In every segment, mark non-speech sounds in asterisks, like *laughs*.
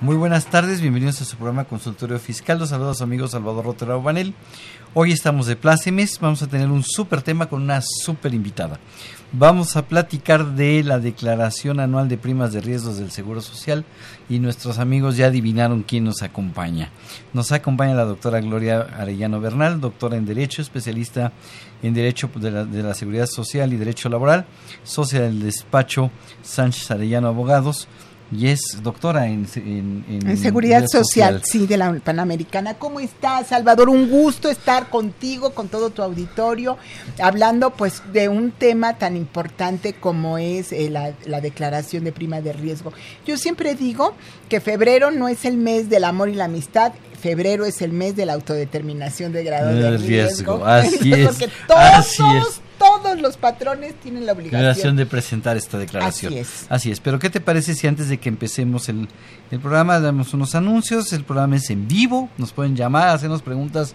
Muy buenas tardes, bienvenidos a su programa Consultorio Fiscal. Los saludos amigos Salvador Rotera Banel. Hoy estamos de plácemes, vamos a tener un súper tema con una súper invitada. Vamos a platicar de la declaración anual de primas de riesgos del Seguro Social y nuestros amigos ya adivinaron quién nos acompaña. Nos acompaña la doctora Gloria Arellano Bernal, doctora en Derecho, especialista en Derecho de la, de la Seguridad Social y Derecho Laboral, socia del despacho Sánchez Arellano Abogados y es doctora en, en, En seguridad social, sí, de la Panamericana. ¿Cómo estás, Salvador? Un gusto estar contigo, con todo tu auditorio, hablando pues de un tema tan importante como es eh, la, la declaración de prima de riesgo. Yo siempre digo que febrero no es el mes del amor y la amistad, febrero es el mes de la autodeterminación de grado de riesgo. así *laughs* es, Porque todos, así es. Todos los patrones tienen la obligación obligación. de presentar esta declaración. Así es. Así es. Pero ¿qué te parece si antes de que empecemos el, el programa damos unos anuncios? El programa es en vivo, nos pueden llamar, hacernos preguntas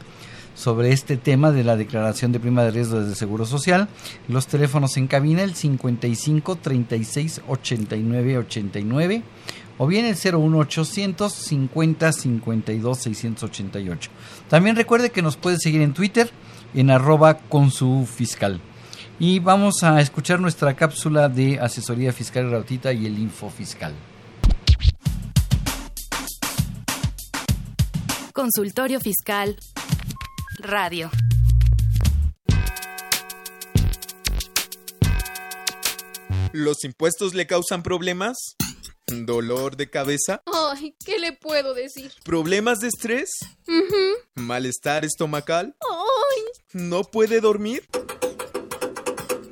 sobre este tema de la declaración de prima de riesgo desde Seguro Social. Los teléfonos en cabina el 55 36 89 89 o bien el 01800 50 52 688. También recuerde que nos puede seguir en Twitter en arroba con su fiscal. Y vamos a escuchar nuestra cápsula de asesoría fiscal gratuita y el info fiscal. Consultorio Fiscal. Radio. ¿Los impuestos le causan problemas? ¿Dolor de cabeza? Ay, ¿qué le puedo decir? ¿Problemas de estrés? ¿Malestar estomacal? Ay, ¿No puede dormir?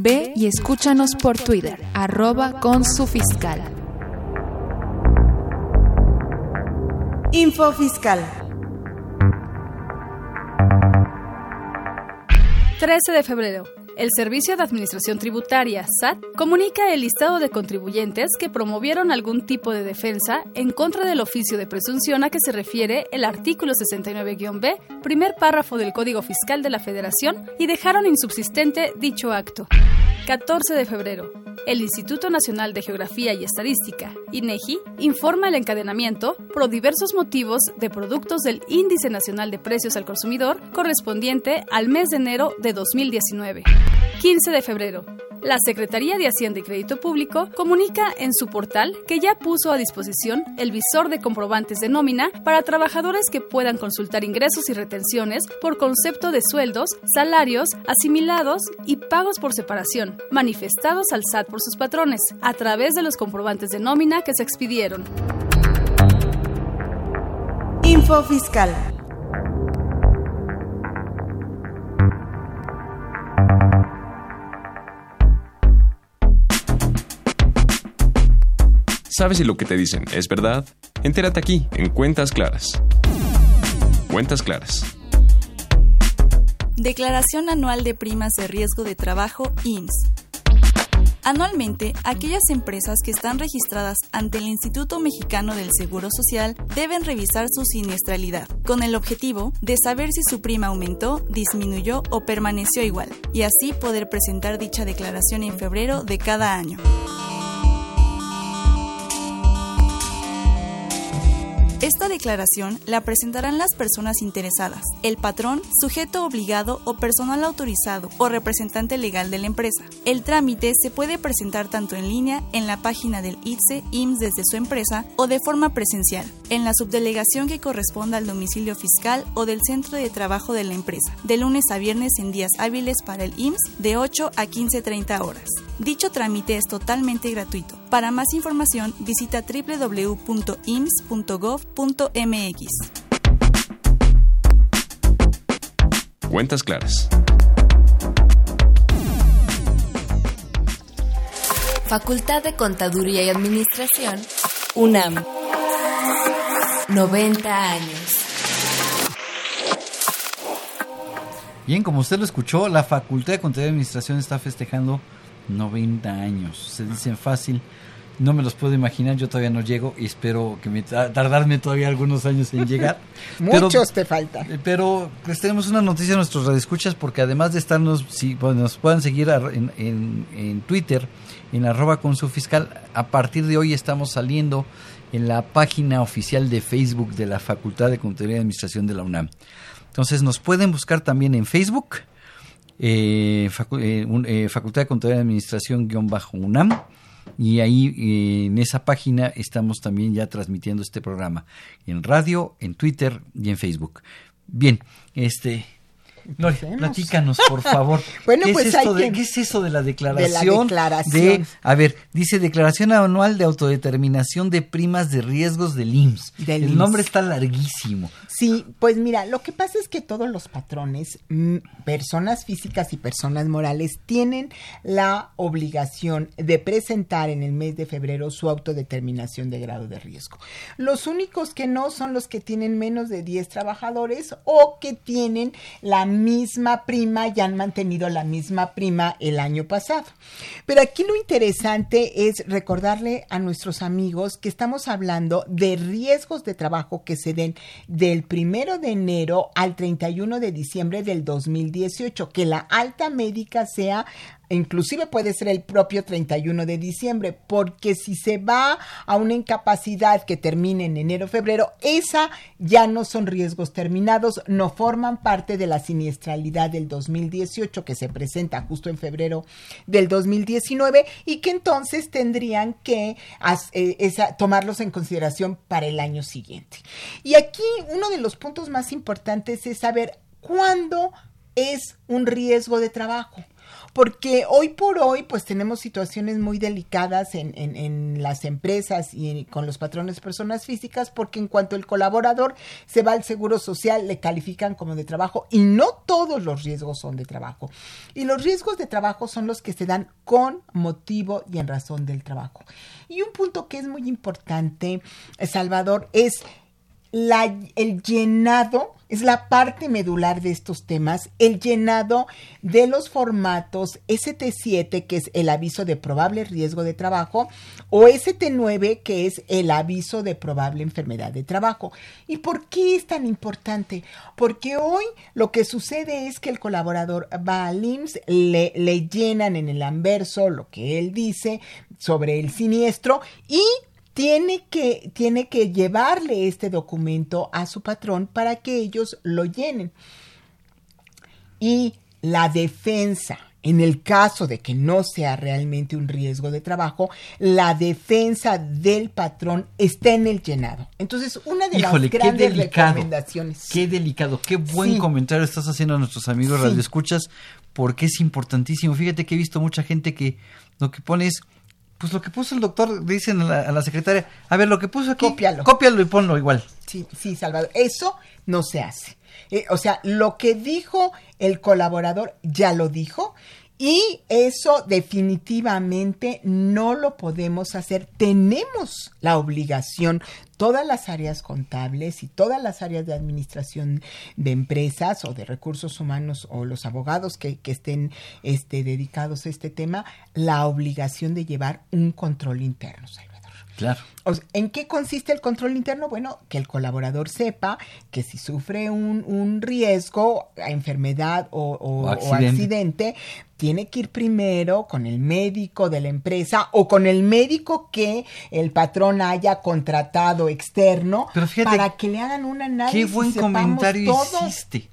Ve y escúchanos por Twitter, arroba con su fiscal. Info fiscal. 13 de febrero. El Servicio de Administración Tributaria, SAT, comunica el listado de contribuyentes que promovieron algún tipo de defensa en contra del oficio de presunción a que se refiere el artículo 69-B, primer párrafo del Código Fiscal de la Federación, y dejaron insubsistente dicho acto. 14 de febrero. El Instituto Nacional de Geografía y Estadística, INEGI, informa el encadenamiento por diversos motivos de productos del Índice Nacional de Precios al Consumidor correspondiente al mes de enero de 2019. 15 de febrero. La Secretaría de Hacienda y Crédito Público comunica en su portal que ya puso a disposición el visor de comprobantes de nómina para trabajadores que puedan consultar ingresos y retenciones por concepto de sueldos, salarios, asimilados y pagos por separación, manifestados al SAT por sus patrones, a través de los comprobantes de nómina que se expidieron. Info fiscal. ¿Sabes si lo que te dicen es verdad? Entérate aquí, en Cuentas Claras. Cuentas Claras. Declaración Anual de Primas de Riesgo de Trabajo IMSS. Anualmente, aquellas empresas que están registradas ante el Instituto Mexicano del Seguro Social deben revisar su siniestralidad, con el objetivo de saber si su prima aumentó, disminuyó o permaneció igual, y así poder presentar dicha declaración en febrero de cada año. Esta declaración la presentarán las personas interesadas, el patrón, sujeto obligado o personal autorizado o representante legal de la empresa. El trámite se puede presentar tanto en línea en la página del ITSE IMSS desde su empresa o de forma presencial, en la subdelegación que corresponda al domicilio fiscal o del centro de trabajo de la empresa, de lunes a viernes en días hábiles para el IMSS de 8 a 15.30 horas. Dicho trámite es totalmente gratuito. Para más información visita www.ims.gov.mx. Cuentas claras. Facultad de Contaduría y Administración, UNAM. 90 años. Bien, como usted lo escuchó, la Facultad de Contaduría y Administración está festejando 90 años. Se dicen fácil, no me los puedo imaginar, yo todavía no llego y espero que me tardarme todavía algunos años en llegar. *laughs* Muchos te faltan. Eh, pero pues tenemos una noticia a nuestros radioescuchas porque además de estarnos, si pues, nos puedan seguir en, en, en, Twitter, en arroba con su fiscal, a partir de hoy estamos saliendo en la página oficial de Facebook de la Facultad de Contaduría y Administración de la UNAM. Entonces nos pueden buscar también en Facebook, eh, eh, Facultad de Contaduría y Administración-UNAM y ahí eh, en esa página estamos también ya transmitiendo este programa en radio, en Twitter y en Facebook. Bien, este platícanos, por favor. *laughs* bueno, ¿Qué, pues es esto de, ¿Qué es eso de la declaración? De la declaración. a ver, dice declaración anual de autodeterminación de primas de riesgos del IMSS. Del El IMSS. nombre está larguísimo. Sí, pues mira, lo que pasa es que todos los patrones, mm, personas físicas y personas morales, tienen la obligación de presentar en el mes de febrero su autodeterminación de grado de riesgo. Los únicos que no son los que tienen menos de 10 trabajadores o que tienen la misma prima y han mantenido la misma prima el año pasado. Pero aquí lo interesante es recordarle a nuestros amigos que estamos hablando de riesgos de trabajo que se den del primero de enero al 31 de diciembre del 2018, que la alta médica sea inclusive puede ser el propio 31 de diciembre, porque si se va a una incapacidad que termine en enero febrero, esa ya no son riesgos terminados, no forman parte de la siniestralidad del 2018 que se presenta justo en febrero del 2019 y que entonces tendrían que eh, esa, tomarlos en consideración para el año siguiente. Y aquí uno de los puntos más importantes es saber cuándo es un riesgo de trabajo porque hoy por hoy pues tenemos situaciones muy delicadas en, las empresas y con los patrones personas físicas porque en cuanto el colaborador se va al seguro social le califican como de trabajo y no todos los riesgos son de trabajo. Y los riesgos de trabajo son los que se dan con motivo y en razón del trabajo. Y un punto que es muy importante Salvador es el llenado, es la parte medular de estos temas, el llenado de los formatos ST7, que es el aviso de probable riesgo de trabajo, o ST9, que es el aviso de probable enfermedad de trabajo. ¿Y por qué es tan importante? Porque hoy lo que sucede es que el colaborador va al IMSS, le, le llenan en el anverso lo que él dice sobre el siniestro y tiene que, tiene que llevarle este documento a su patrón para que ellos lo llenen. Y la defensa, en el caso de que no sea realmente un riesgo de trabajo, la defensa del patrón está en el llenado. Entonces, una de Híjole, las grandes qué delicado, recomendaciones. Qué delicado, qué buen Sí. comentario estás haciendo a nuestros amigos Sí. radioescuchas, porque es importantísimo. Fíjate que he visto mucha gente que lo que pone es, pues lo que puso el doctor, dicen a la, a la secretaria, a ver, lo que puso aquí, Cópialo. cópialo y ponlo igual. Sí, sí, Salvador. Eso no se hace. Eh, o sea, lo que dijo el colaborador ya lo dijo Y eso definitivamente no lo podemos hacer. Tenemos la obligación, todas las áreas contables y todas las áreas de administración de empresas o de recursos humanos o los abogados que, estén este, dedicados a este tema, la obligación de llevar un control interno. Claro. ¿En qué consiste el control interno? Bueno, que el colaborador sepa que si sufre un, un riesgo, enfermedad o, o, o, accidente. o, accidente. tiene que ir primero con el médico de la empresa o con el médico que el patrón haya contratado externo fíjate, para que le hagan un análisis. Qué buen comentario hiciste.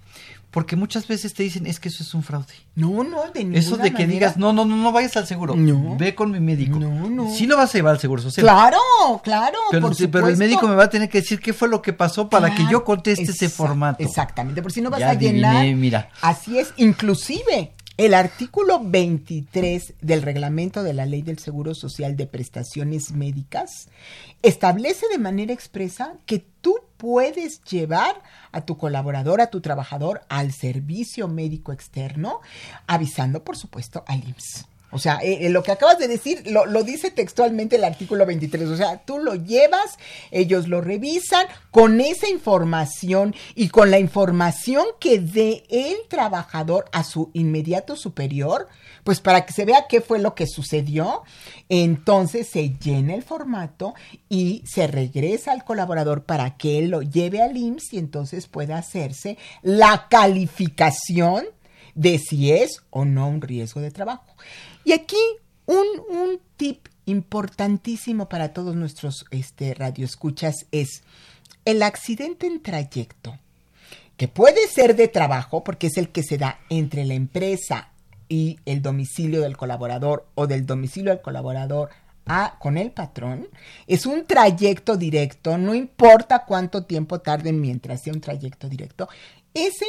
Porque muchas veces te dicen, es que eso es un fraude. No, no, de ninguna Eso de que manera. digas, no, no, no, no vayas al seguro. No. Ve con mi médico. No, no. Sí lo vas a llevar al seguro social. Claro, claro. Pero, por pero el médico me va a tener que decir qué fue lo que pasó para Claro, que yo conteste ese formato. Exactamente, por si no vas Ya a llenar. adiviné, mira. Así es, inclusive el artículo 23 del reglamento de la Ley del Seguro Social de Prestaciones Médicas establece de manera expresa que tú puedes llevar a tu colaborador, a tu trabajador al servicio médico externo, avisando, por supuesto, al IMSS. O sea, eh, eh, lo que acabas de decir lo, lo, dice textualmente el artículo 23. O sea, tú lo llevas, ellos lo revisan con esa información y con la información que dé el trabajador a su inmediato superior, pues para que se vea qué fue lo que sucedió. Entonces se llena el formato y se regresa al colaborador para que él lo lleve al IMSS y entonces pueda hacerse la calificación de si es o no un riesgo de trabajo. Y aquí un, un tip importantísimo para todos nuestros este, radioescuchas es el accidente en trayecto, que puede ser de trabajo, porque es el que se da entre la empresa y el domicilio del colaborador o del domicilio del colaborador a, con el patrón, es un trayecto directo, no importa cuánto tiempo tarden mientras sea un trayecto directo, ese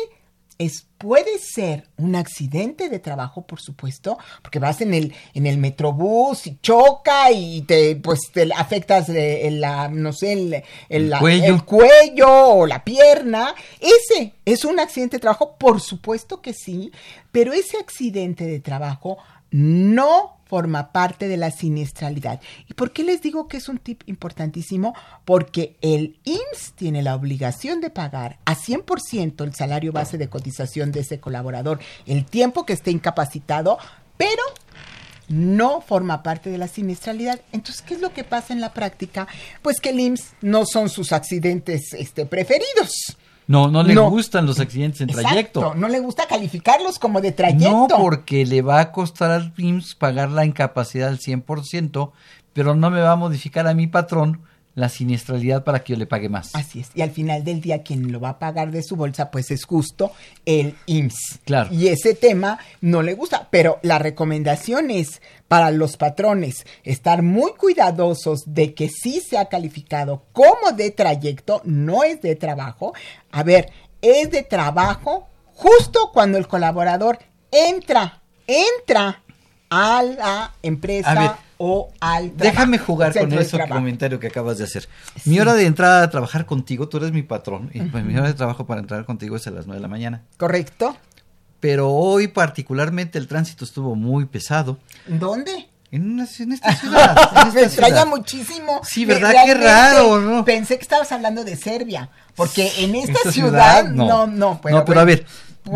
es, puede ser un accidente de trabajo, por supuesto, porque vas en el, en el metrobús y choca y te, pues, te afectas el, la, no sé, el, el, la- cuello. el cuello o la pierna. Ese es un accidente de trabajo, por supuesto que sí, pero ese accidente de trabajo no forma parte de la siniestralidad. ¿Y por qué les digo que es un tip importantísimo? Porque el IMSS tiene la obligación de pagar a 100% el salario base de cotización de ese colaborador el tiempo que esté incapacitado, pero no forma parte de la siniestralidad. Entonces, ¿qué es lo que pasa en la práctica? Pues que el IMSS no son sus accidentes este, preferidos. No, no le No. gustan los accidentes en trayecto. Exacto, no le gusta calificarlos como de trayecto. No, porque le va a costar al IMSS pagar la incapacidad al 100%, pero no me va a modificar a mi patrón la siniestralidad para que yo le pague más. Así es. Y al final del día, quien lo va a pagar de su bolsa, pues es justo el IMSS. Claro. Y ese tema no le gusta. Pero la recomendación es para los patrones estar muy cuidadosos de que sí sea calificado como de trayecto, no es de trabajo. A ver, es de trabajo justo cuando el colaborador entra, entra a la empresa A ver, o al trabajo, Déjame jugar con trabajo. comentario que acabas de hacer. Mi hora de entrada a trabajar contigo, tú eres mi patrón, y pues mi hora de trabajo para entrar contigo es a las 9 de la mañana. ¿Correcto? Pero hoy particularmente el tránsito estuvo muy pesado. ¿Dónde? En, una- en esta ciudad. en *laughs* esta Me extraña ciudad. muchísimo. Sí, ¿verdad? Qué raro, ¿no? Pensé que estabas hablando de Serbia, porque en esta, Esta ciudad, no, no, pero, no, pero a ver,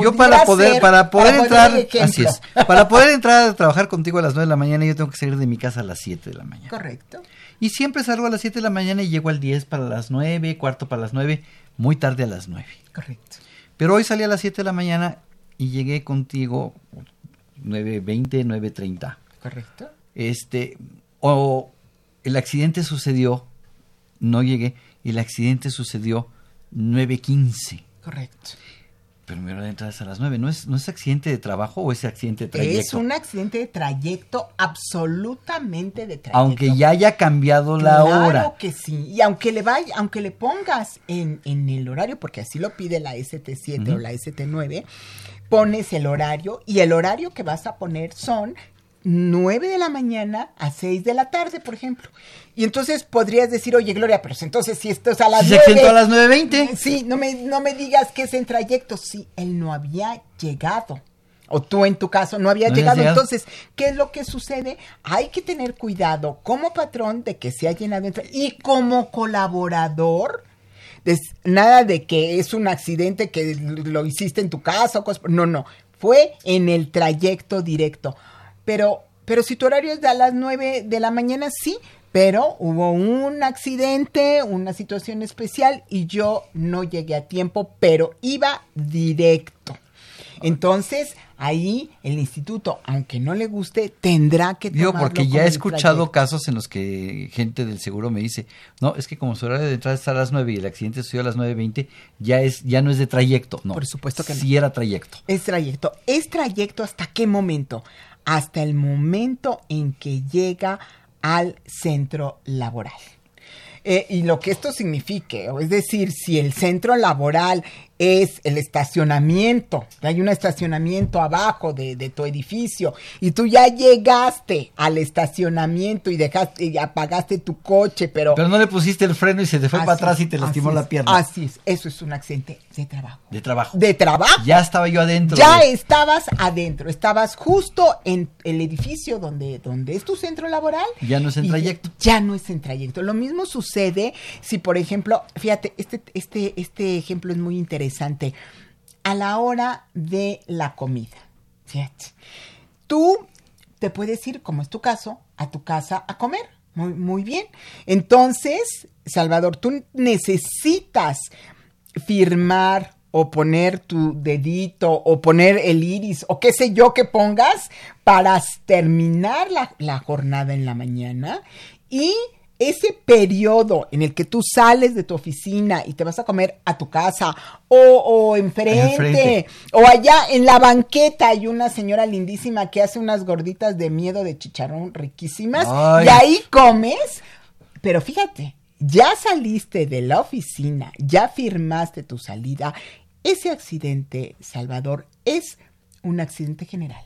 yo para poder, para poder para entrar, así es, para poder entrar a trabajar contigo a las 9 de la mañana, yo tengo que salir de mi casa a las 7 de la mañana. Correcto. Y siempre salgo a las 7 de la mañana y llego al 10 para las 9, cuarto para las 9, muy tarde a las 9. Correcto. Pero hoy salí a las 7 de la mañana y llegué contigo 9.20, 9.30. Correcto. Este, o el accidente sucedió, no llegué, el accidente sucedió 9.15. Correcto. Entrada es a las 9. ¿No es, ¿No es accidente de trabajo o es accidente de Es trayecto? un accidente de trayecto, absolutamente de trayecto. Aunque ya haya cambiado la claro hora. que sí. Y aunque le vaya, aunque le pongas en, en el horario, porque así lo pide la ST7 o la ST9, pones el horario y el horario que vas a poner son 9 de la mañana a 6 de la tarde, por ejemplo. Y entonces podrías decir, oye, Gloria, pero entonces si esto es a las Si se 9. accidentó a las 9.20. Sí, no me, no me digas que es en trayecto. Sí, él no había llegado. o tú en tu caso no habías llegado. llegado. Entonces, ¿qué es lo que sucede? Hay que tener cuidado como patrón de que se ha llenado y como colaborador. nada de que es un accidente que lo hiciste en tu casa o cosas. No, no. Fue en el trayecto directo. Pero, pero si tu horario es de a las 9 de la mañana, sí. Pero hubo un accidente, una situación especial y yo no llegué a tiempo, pero iba directo. Entonces, ahí el instituto, aunque no le guste, tendrá que Digo, tomarlo porque ya he escuchado trayecto. casos en los que gente del seguro me dice, no, es que como su horario de entrada está a las 9 y el accidente sucedió a las 9.20, ya, es, ya no es de trayecto. No, Por supuesto que no. Sí era trayecto. Es trayecto. ¿Es trayecto hasta qué momento? Hasta el momento en que llega al centro laboral. Eh, y lo que esto signifique, es decir, si el centro laboral es el estacionamiento, hay un estacionamiento abajo de, de tu edificio y tú ya llegaste al estacionamiento y dejaste y apagaste tu coche, pero Pero no le pusiste el freno y se te fue para atrás y te lastimó la es, pierna. Así es, eso es un accidente de trabajo. De trabajo. De trabajo. Ya estaba yo adentro. Ya de- estabas adentro, estabas justo en el edificio donde, donde es tu centro laboral. Ya no es en trayecto. Ya no es en trayecto. Lo mismo sucede si, por ejemplo, fíjate, este, este, este ejemplo es muy interesante. A la hora de la comida. Fíjate. Tú te puedes ir, como es tu caso, a tu casa a comer. Muy, muy bien. Entonces, Salvador, tú necesitas firmar o poner tu dedito o poner el iris o qué sé yo que pongas para terminar la, la jornada en la mañana y ese periodo en el que tú sales de tu oficina y te vas a comer a tu casa o, o enfrente, Enfrente. o allá en la banqueta hay una señora lindísima que hace unas gorditas de miedo de chicharrón riquísimas Ay. y ahí comes, pero fíjate, ya saliste de la oficina, ya firmaste tu salida, ese accidente, Salvador, es un accidente general.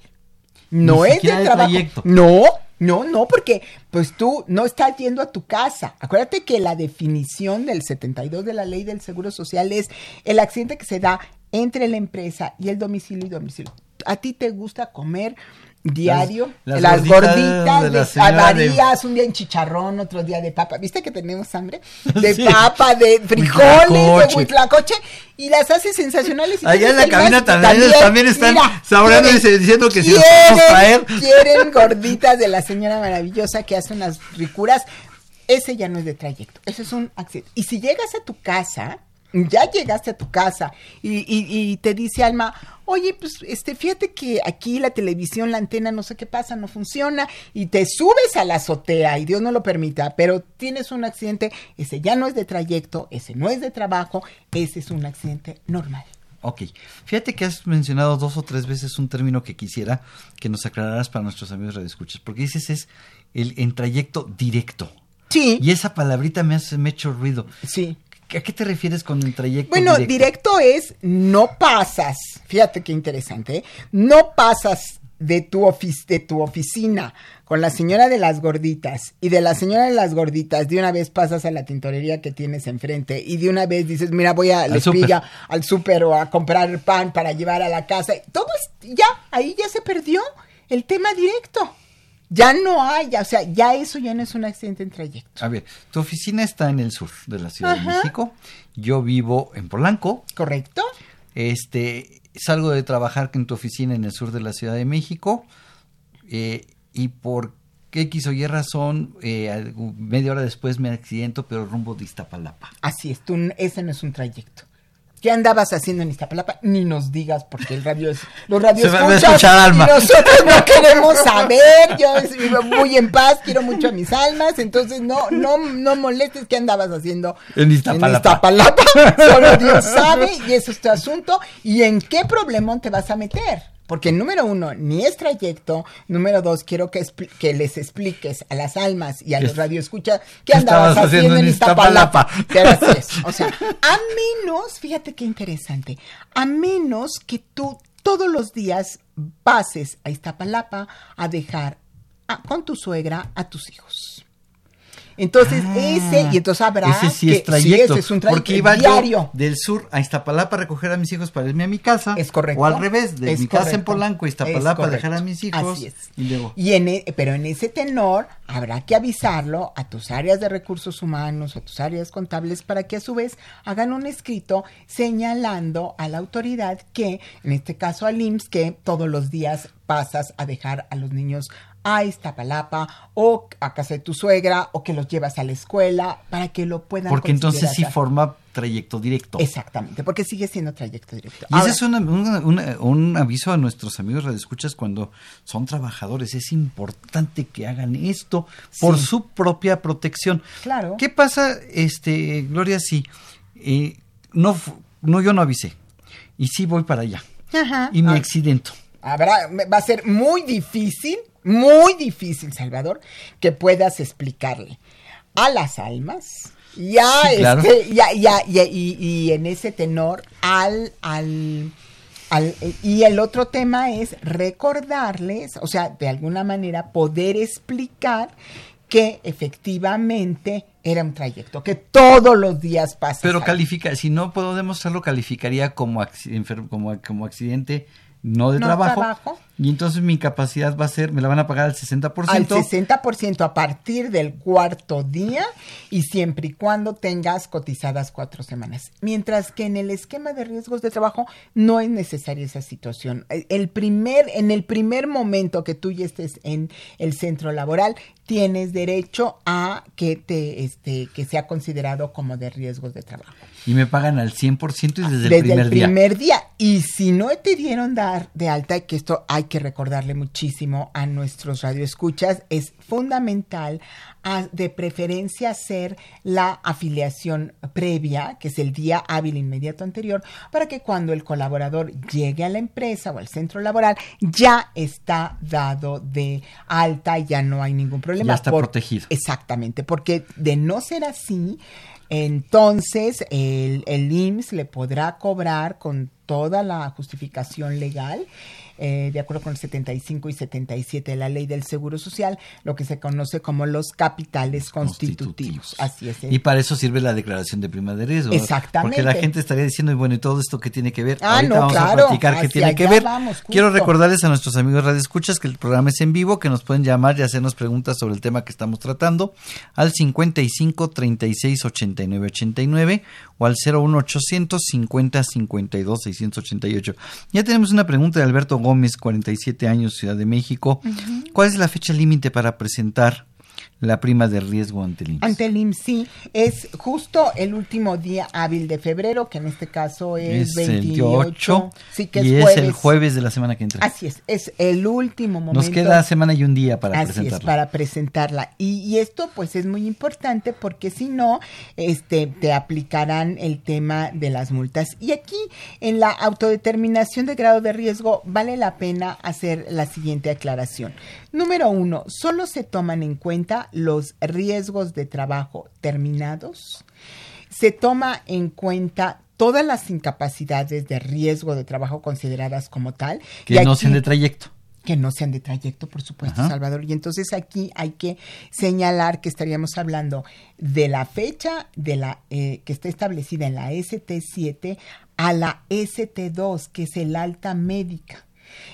No Ni es de de trabajo. trayecto. No, no, no, porque pues tú no estás yendo a tu casa. Acuérdate que la definición del 72 de la ley del Seguro Social es el accidente que se da entre la empresa y el domicilio y domicilio. ¿A ti te gusta comer diario? Las- Las, las gorditas, gorditas de varías, un día en chicharrón, otro día de papa. ¿Viste que tenemos hambre? *laughs* De Sí. papa, de frijoles, de Huitlacoche. huitlacoche. Y las hace sensacionales. y Allá en la cabina también, también están mira, saboreando y diciendo que si los quieren- podemos traer. *laughs* Quieren gorditas de la señora maravillosa que hace unas ricuras. Ese ya no es de trayecto, ese es un accidente. Y si llegas a tu casa, ya llegaste a tu casa y, y- y te dice Alma, oye, pues este, fíjate que aquí la televisión, la antena, no sé qué pasa, no funciona, y te subes a la azotea, y Dios no lo permita, pero tienes un accidente, ese ya no es de trayecto, ese no es de trabajo, ese es un accidente normal. Ok. Fíjate que has mencionado dos o tres veces un término que quisiera que nos aclararas para nuestros amigos radioescuchas. Porque dices es el en trayecto directo. Sí. Y esa palabrita me, hace, me ha hecho ruido. Sí. ¿A qué te refieres con el trayecto Bueno, directo? directo es no pasas, fíjate qué interesante, ¿eh? no pasas de tu, ofic- de tu oficina con la señora de las gorditas y de la señora de las gorditas de una vez pasas a la tintorería que tienes enfrente y de una vez dices, mira, voy a la espiga, al súper o a comprar pan para llevar a la casa. Todo es, ya, ahí ya se perdió el tema directo. Ya no hay, o sea, ya eso ya no es un accidente en trayecto. A ver, tu oficina está en el sur de la Ciudad de. México. Yo vivo en Polanco. ¿Correcto? Este, salgo de trabajar en tu oficina en el sur de la Ciudad de México. eh, y por X o Y razón, eh, media hora después me accidento, pero rumbo de Iztapalapa. Así es, tú, ese no es un trayecto. ¿Qué andabas haciendo en Iztapalapa? Ni nos digas, porque el radio es, los radios Se escuchar, Alma. y nosotros no queremos saber. Yo vivo muy en paz, quiero mucho a mis almas, entonces no, no, no molestes qué andabas haciendo En Iztapalapa. Iztapalapa. Solo Dios sabe y eso es tu asunto. ¿Y en qué problemón te vas a meter? Porque número uno, ni es trayecto. Número dos, quiero que, que les expliques a las almas y a ¿Qué- los radioescuchas qué andabas haciendo, en Iztapalapa. Es. *laughs* O sea, a menos, fíjate qué interesante, a menos que tú todos los días pases a Iztapalapa a dejar a- con tu suegra a tus hijos. Entonces, Ah, ese, y entonces habrá Ese sí que- es trayecto. ese es un trayecto porque iba diario. yo del sur a Iztapalapa a recoger a mis hijos para irme a mi casa. Es correcto. O al revés, de Es mi casa en. Polanco a Iztapalapa a dejar a mis hijos. Así es. Y luego. Y en e- pero en ese tenor habrá que avisarlo a tus áreas de recursos humanos, a tus áreas contables, para que a su vez hagan un escrito señalando a la autoridad que, en este caso al IMSS, que todos los días pasas a dejar a los niños a Iztapalapa o a casa de tu suegra o que los llevas a la escuela para que lo puedan Porque entonces sí forma trayecto directo. Exactamente, porque sigue siendo trayecto directo. Y Ahora- ese es una- una- una- un aviso a nuestros amigos radioescuchas cuando son trabajadores. Es importante que hagan esto por Sí. su propia protección. Claro. ¿Qué pasa, este, Gloria, si eh, no, no, yo no avisé y sí voy para allá Ajá. y me Ah. accidento? Habrá, va a ser muy difícil, muy difícil, Salvador, que puedas explicarle a las almas, ya, Sí, claro. este, ya, ya, ya, y, y en ese tenor, al, al, al- y el otro tema es recordarles, o sea, de alguna manera poder explicar que efectivamente era un trayecto, que todos los días pasa. Pero califica, si no puedo demostrarlo, calificaría como, como accidente no de No trabajo, trabajo. Y entonces mi incapacidad va a ser, me la van a pagar al 60%. al 60% a partir del cuarto día y siempre y cuando tengas cotizadas cuatro semanas. Mientras que en el esquema de riesgos de trabajo no es necesaria esa situación. El primer, en el primer momento que tú ya estés en el centro laboral, tienes derecho a que te, este, que sea considerado como de riesgos de trabajo. Y me pagan al 100% y desde, Desde el primer el día. primer día. Y si no te dieron dar de alta, que esto hay que recordarle muchísimo a nuestros radioescuchas, es fundamental a- de preferencia hacer la afiliación previa, que es el día hábil inmediato anterior, para que cuando el colaborador llegue a la empresa o al centro laboral, ya está dado de alta ya no hay ningún problema. Ya está protegido. Exactamente, porque de no ser así, entonces el, el IMSS le podrá cobrar con toda la justificación legal, eh, de acuerdo con el 75 y 77 de la ley del Seguro Social, lo que se conoce como los capitales constitutivos. Así es. Y para eso sirve la declaración de prima de riesgo. Exactamente. Porque la gente estaría diciendo, y bueno, ¿y todo esto qué tiene que ver? Ah, Ahorita no, vamos claro, a platicar qué tiene que ver. vamos. Quiero recordarles a nuestros amigos radioescuchas que el programa es en vivo, que nos pueden llamar y hacernos preguntas sobre el tema que estamos tratando al 55 36 89 89 o al 01 800 50 52 688. Ya tenemos una pregunta de Alberto Gómez, 47 años, Ciudad de México. ¿Cuál es la fecha límite para presentar la prima de riesgo ante el IMSS? Ante el IMSS, sí, es justo el último día hábil de febrero, que en este caso es, Es 28. el 8 sí, que y es es jueves. el jueves de la semana que entra. Así es, es el último momento. Nos queda semana y un día para Así es, presentarla. para presentarla. Y, y esto pues es muy importante porque si no, este, te aplicarán el tema de las multas. Y aquí en la autodeterminación de grado de riesgo vale la pena hacer la siguiente aclaración. Número uno, solo se toman en cuenta los riesgos de trabajo terminados. Se toma en cuenta todas las incapacidades de riesgo de trabajo consideradas como tal. que Y no aquí- sean de trayecto. que no sean de trayecto, por supuesto, Ajá. Salvador. Y entonces aquí hay que señalar que estaríamos hablando de la fecha de la eh, que está establecida en la ST7 a la ST2, que es el alta médica.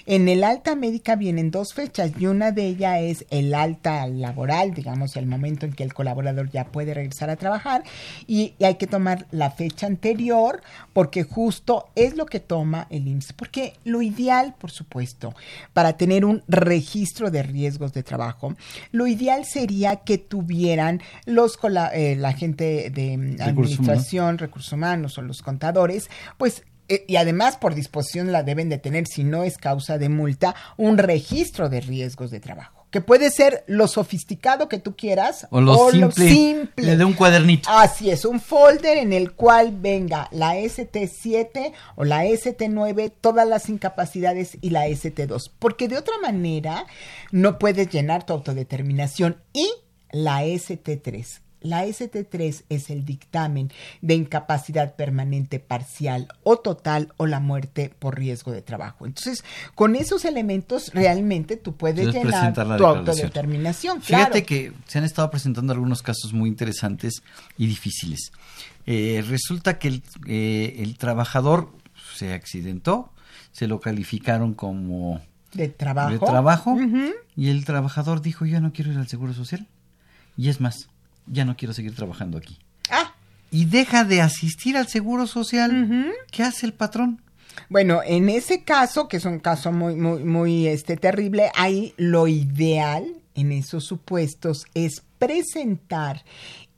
En el alta médica vienen dos fechas y una de ellas es el alta laboral, digamos, el momento en que el colaborador ya puede regresar a trabajar y, y hay que tomar la fecha anterior porque justo es lo que toma el IMSS. Porque lo ideal, por supuesto, para tener un registro de riesgos de trabajo, lo ideal sería que tuvieran los eh, la gente de mm, administración, recursos humanos o los contadores, pues eh, y además por disposición la deben de tener, si no es causa de multa, un registro de riesgos de trabajo. Que puede ser lo sofisticado que tú quieras O lo simple, simple. de un cuadernito. Así es, un folder en el cual venga la ST7 o la ST9, todas las incapacidades y la ST2. Porque de otra manera no puedes llenar tu autodeterminación y la ST3 La ST3 es el dictamen de incapacidad permanente parcial o total o la muerte por riesgo de trabajo. Entonces, con esos elementos realmente tú puedes, Puedes llenar tu declaración. autodeterminación. Fíjate que se han estado presentando algunos casos muy interesantes y difíciles. Eh, resulta que el, eh, el trabajador se accidentó, se lo calificaron como de trabajo. de trabajo y el trabajador dijo yo no quiero ir al Seguro Social y es más, ya no quiero seguir trabajando aquí. Ah. Y deja de asistir al Seguro Social. ¿Qué hace el patrón? Bueno, en ese caso, que es un caso muy, muy, muy este, terrible, ahí lo ideal en esos supuestos es presentar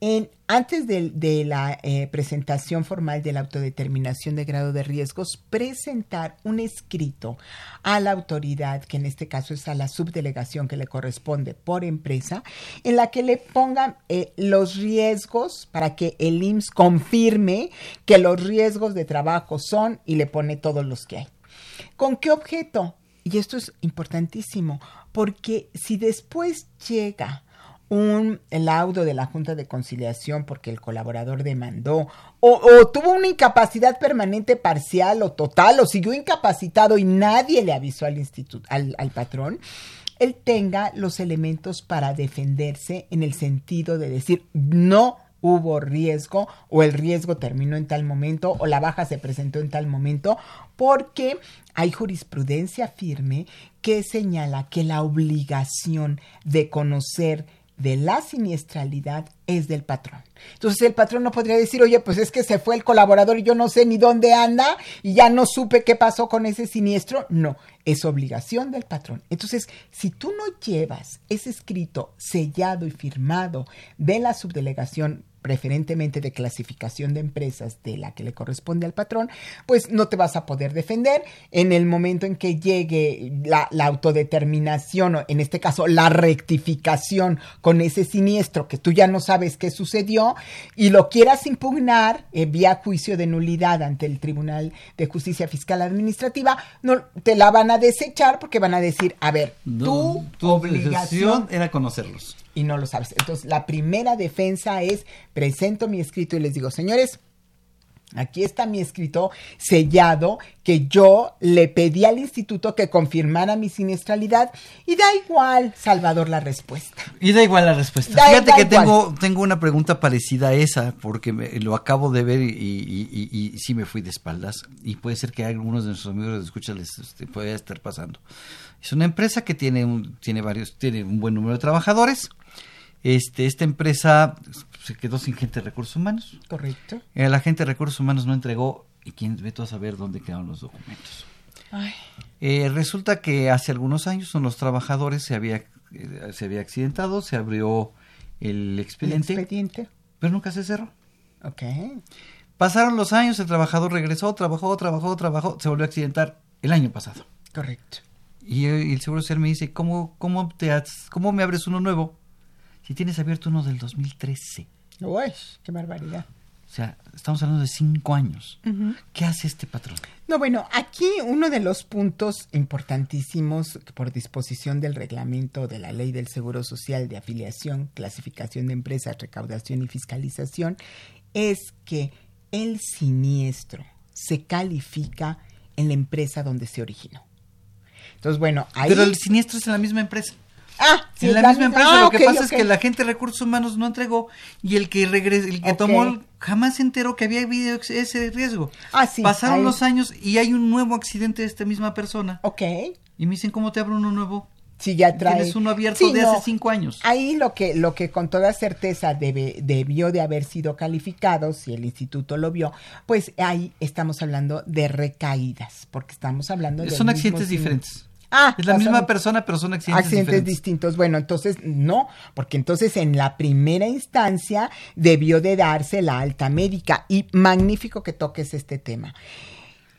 en, antes de, la eh, presentación formal de la autodeterminación de grado de riesgos, presentar un escrito a la autoridad, que en este caso es a la subdelegación que le corresponde por empresa, en la que le pongan eh, los riesgos para que el IMSS confirme que los riesgos de trabajo son y le pone todos los que hay. ¿Con qué objeto? Y esto es importantísimo, porque si después llega un laudo de la Junta de Conciliación porque el colaborador demandó o, tuvo una incapacidad permanente parcial o total o siguió incapacitado y nadie le avisó al instituto al patrón, él tenga los elementos para defenderse en el sentido de decir no hubo riesgo o el riesgo terminó en tal momento o la baja se presentó en tal momento porque hay jurisprudencia firme que señala que la obligación de conocer de la siniestralidad es del patrón. Entonces el patrón no podría decir, oye, pues es que se fue el colaborador y yo no sé ni dónde anda y ya no supe qué pasó con ese siniestro. No, es obligación del patrón. Entonces, si tú no llevas ese escrito sellado y firmado de la subdelegación preferentemente de clasificación de empresas de la que le corresponde al patrón, pues no te vas a poder defender. En el momento en que llegue la, la autodeterminación, o en este caso la rectificación con ese siniestro que tú ya no sabes qué sucedió y lo quieras impugnar eh, vía juicio de nulidad ante el Tribunal de Justicia Fiscal Administrativa, no te la van a desechar porque van a decir, a ver, tu, tu obligación era conocerlos y no lo sabes. Entonces, la primera defensa es, presento mi escrito y les digo, señores, aquí está mi escrito sellado que yo le pedí al instituto que confirmara mi siniestralidad y da igual, Salvador, la respuesta. Y da igual la respuesta. Da- Fíjate da que igual. tengo, tengo una pregunta parecida a esa, porque me- lo acabo de ver y, y, y- y sí me fui de espaldas. Y puede ser que a algunos de nuestros amigos de escucha les este, pueda estar pasando. Es una empresa que tiene un, tiene varios, tiene un buen número de trabajadores. Este, esta empresa se quedó sin gente de recursos humanos. Correcto. Eh, la gente de recursos humanos no entregó, y quién ve tú a saber dónde quedaron los documentos. Ay. Eh, resulta que hace algunos años son los trabajadores se había eh, se había accidentado, se abrió el expediente, El expediente. pero nunca se cerró. Ok. Pasaron los años, el trabajador regresó, trabajó, trabajó, trabajó, se volvió a accidentar el año pasado. Correcto. Y, eh, y el Seguro Social me dice, ¿cómo, cómo, te, ¿cómo me abres uno nuevo? Si tienes abierto uno del 2013. Uy, qué barbaridad. O sea, estamos hablando de cinco años. ¿Qué hace este patrón? No, bueno, aquí uno de los puntos importantísimos por disposición del reglamento de la Ley del Seguro Social de afiliación, clasificación de empresas, recaudación y fiscalización es que el siniestro se califica en la empresa donde se originó. Entonces, bueno, ahí... Pero el siniestro es en la misma empresa. Ah, sí, en la misma empresa, Ah, lo que pasa es que la gente de recursos humanos no entregó y el que regres, el que tomó jamás se enteró que había habido ese riesgo. Ah, sí, Pasaron ahí. los años y hay un nuevo accidente de esta misma persona. Ok. Y me dicen, ¿cómo te abro uno nuevo? Si ya trae... Tienes uno abierto Sí, de no. hace cinco años. Ahí lo que, lo que con toda certeza debe, debió de haber sido calificado, si el instituto lo vio, pues ahí estamos hablando de recaídas, porque estamos hablando de... Son accidentes diferentes. Ah, Es la misma persona, pero son accidentes, accidentes diferentes. distintos. Bueno, entonces no, porque entonces en la primera instancia debió de darse la alta médica y magnífico que toques este tema.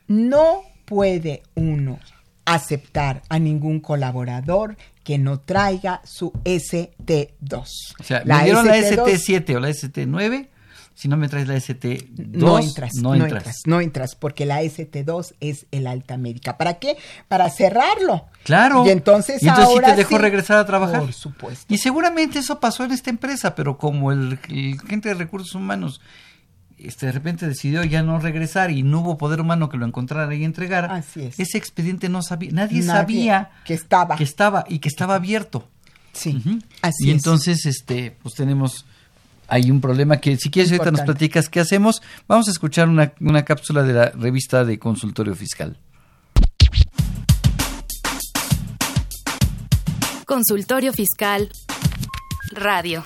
No puede uno aceptar a ningún colaborador que no traiga su ST2. O sea, me dieron la ST2 ST7 o la ST9 si no me traes la ST2, no entras, no no entras. no entras, porque la ST2 es el alta médica. ¿Para qué? Para cerrarlo. Claro. Y entonces, Y entonces sí te dejó sí. regresar a trabajar. Por supuesto. Y seguramente eso pasó en esta empresa, pero como el, el gente de recursos humanos este, de repente decidió ya no regresar y no hubo poder humano que lo encontrara y entregara, Así es. ese expediente no sabía, nadie, Nadie sabía que estaba. que estaba y que estaba abierto. Sí, Ujú. así y es. entonces, este, pues tenemos hay un problema que si quieres ahorita nos platicas qué hacemos. Vamos a escuchar una, una cápsula de la revista de Consultorio Fiscal. Consultorio Fiscal Radio.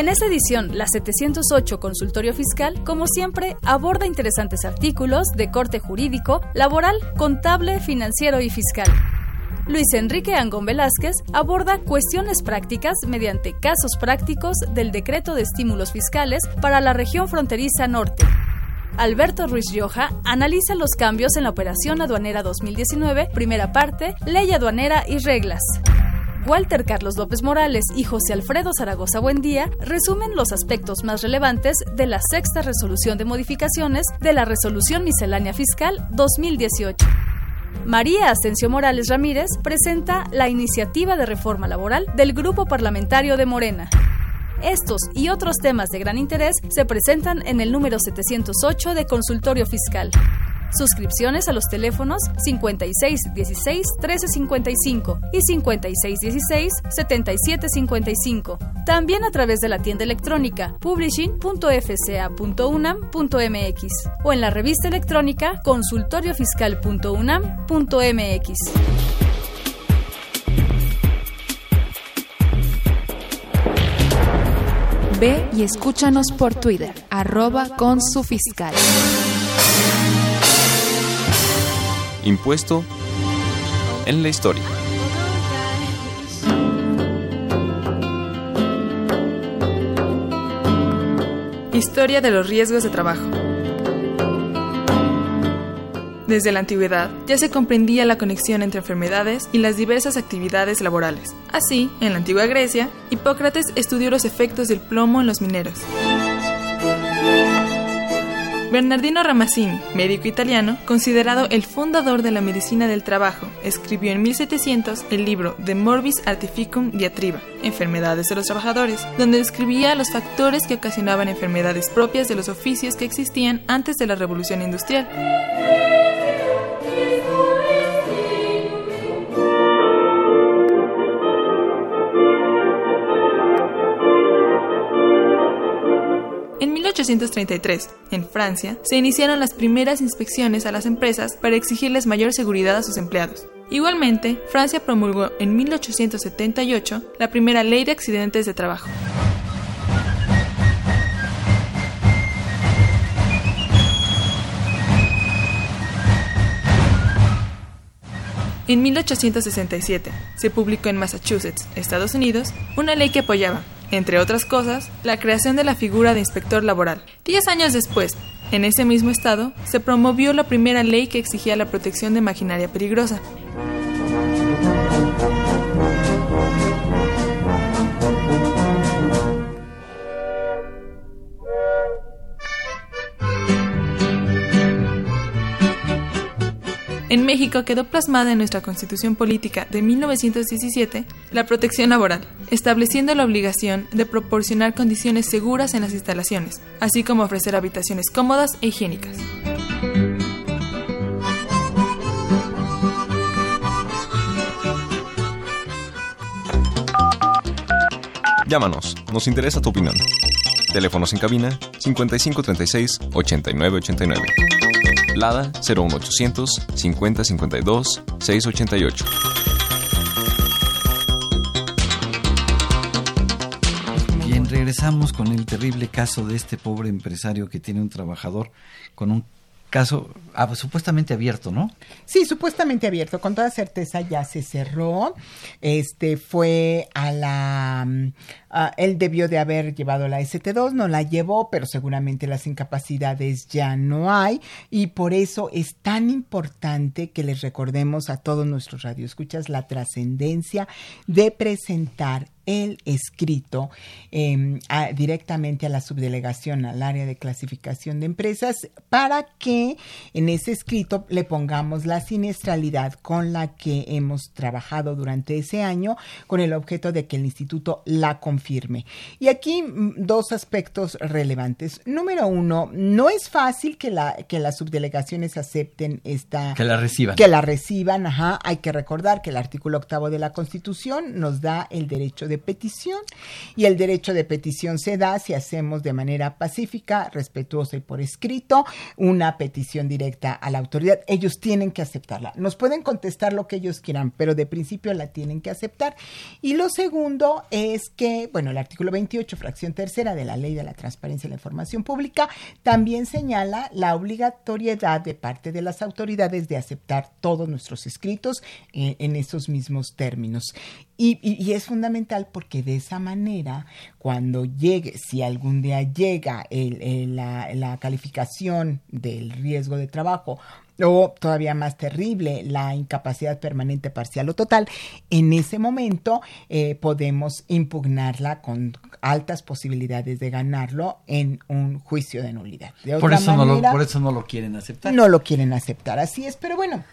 En esta edición, la 708 Consultorio Fiscal, como siempre, aborda interesantes artículos de corte jurídico, laboral, contable, financiero y fiscal. Luis Enrique Angón Velázquez aborda cuestiones prácticas mediante casos prácticos del decreto de estímulos fiscales para la región fronteriza norte. Alberto Ruiz Rioja analiza los cambios en la Operación Aduanera 2019, primera parte, Ley Aduanera y Reglas. Walter Carlos López Morales y José Alfredo Zaragoza Buendía resumen los aspectos más relevantes de la sexta resolución de modificaciones de la Resolución Miscelánea Fiscal 2018. María Ascencio Morales Ramírez presenta la iniciativa de reforma laboral del Grupo Parlamentario de Morena. Estos y otros temas de gran interés se presentan en el número 708 de Consultorio Fiscal. Suscripciones a los teléfonos 5616-1355 y 5616-7755. También a través de la tienda electrónica publishing.fca.unam.mx o en la revista electrónica consultoriofiscal.unam.mx. Ve y escúchanos por Twitter, arroba con su fiscal. Impuesto en la historia. Historia de los riesgos de trabajo. Desde la antigüedad ya se comprendía la conexión entre enfermedades y las diversas actividades laborales. Así, en la antigua Grecia, Hipócrates estudió los efectos del plomo en los mineros. Bernardino Ramazzini, médico italiano, considerado el fundador de la medicina del trabajo, escribió en 1700 el libro De Morbis Artificum Diatriba, Enfermedades de los Trabajadores, donde describía los factores que ocasionaban enfermedades propias de los oficios que existían antes de la Revolución Industrial. En 1833, en Francia, se iniciaron las primeras inspecciones a las empresas para exigirles mayor seguridad a sus empleados. Igualmente, Francia promulgó en 1878 la primera ley de accidentes de trabajo. En 1867 se publicó en Massachusetts, Estados Unidos, una ley que apoyaba, entre otras cosas, la creación de la figura de inspector laboral. Diez años después, en ese mismo estado, se promovió la primera ley que exigía la protección de maquinaria peligrosa. En México quedó plasmada en nuestra Constitución Política de 1917 la protección laboral, estableciendo la obligación de proporcionar condiciones seguras en las instalaciones, así como ofrecer habitaciones cómodas e higiénicas. Llámanos, nos interesa tu opinión. Teléfonos en cabina 5536 8989. Lada 01800 5052 688. Bien, regresamos con el terrible caso de este pobre empresario que tiene un trabajador con un caso ah, supuestamente abierto, ¿no? Sí, supuestamente abierto. Con toda certeza ya se cerró. Este fue a la. mm, ah, él debió de haber llevado la ST2, no la llevó, pero seguramente las incapacidades ya no hay. Y por eso es tan importante que les recordemos a todos nuestros radioescuchas la trascendencia de presentar el escrito eh, a- directamente a la subdelegación, al área de clasificación de empresas, para que en ese escrito le pongamos la siniestralidad con la que hemos trabajado durante ese año, con el objeto de que el instituto la confirme. Y aquí mm, dos aspectos relevantes. Número uno, no es fácil que, la, que las subdelegaciones acepten esta... Que la reciban. Que la reciban, ajá. Hay que recordar que el artículo octavo de la Constitución nos da el derecho de petición y el derecho de petición se da si hacemos de manera pacífica, respetuosa y por escrito una petición directa a la autoridad. Ellos tienen que aceptarla. Nos pueden contestar lo que ellos quieran, pero de principio la tienen que aceptar. Y lo segundo es que, bueno, el artículo 28, fracción tercera de la Ley de la Transparencia y la Información Pública también señala la obligatoriedad de parte de las autoridades de aceptar todos nuestros escritos eh, en esos mismos términos. Y, y- y es fundamental porque de esa manera, cuando llegue, si algún día llega el- el- la, la calificación del riesgo de trabajo o todavía más terrible, la incapacidad permanente parcial o total, en ese momento eh, podemos impugnarla con altas posibilidades de ganarlo en un juicio de nulidad. De Por otra eso, no lo, por eso no lo quieren aceptar. no lo quieren aceptar, así es, pero bueno.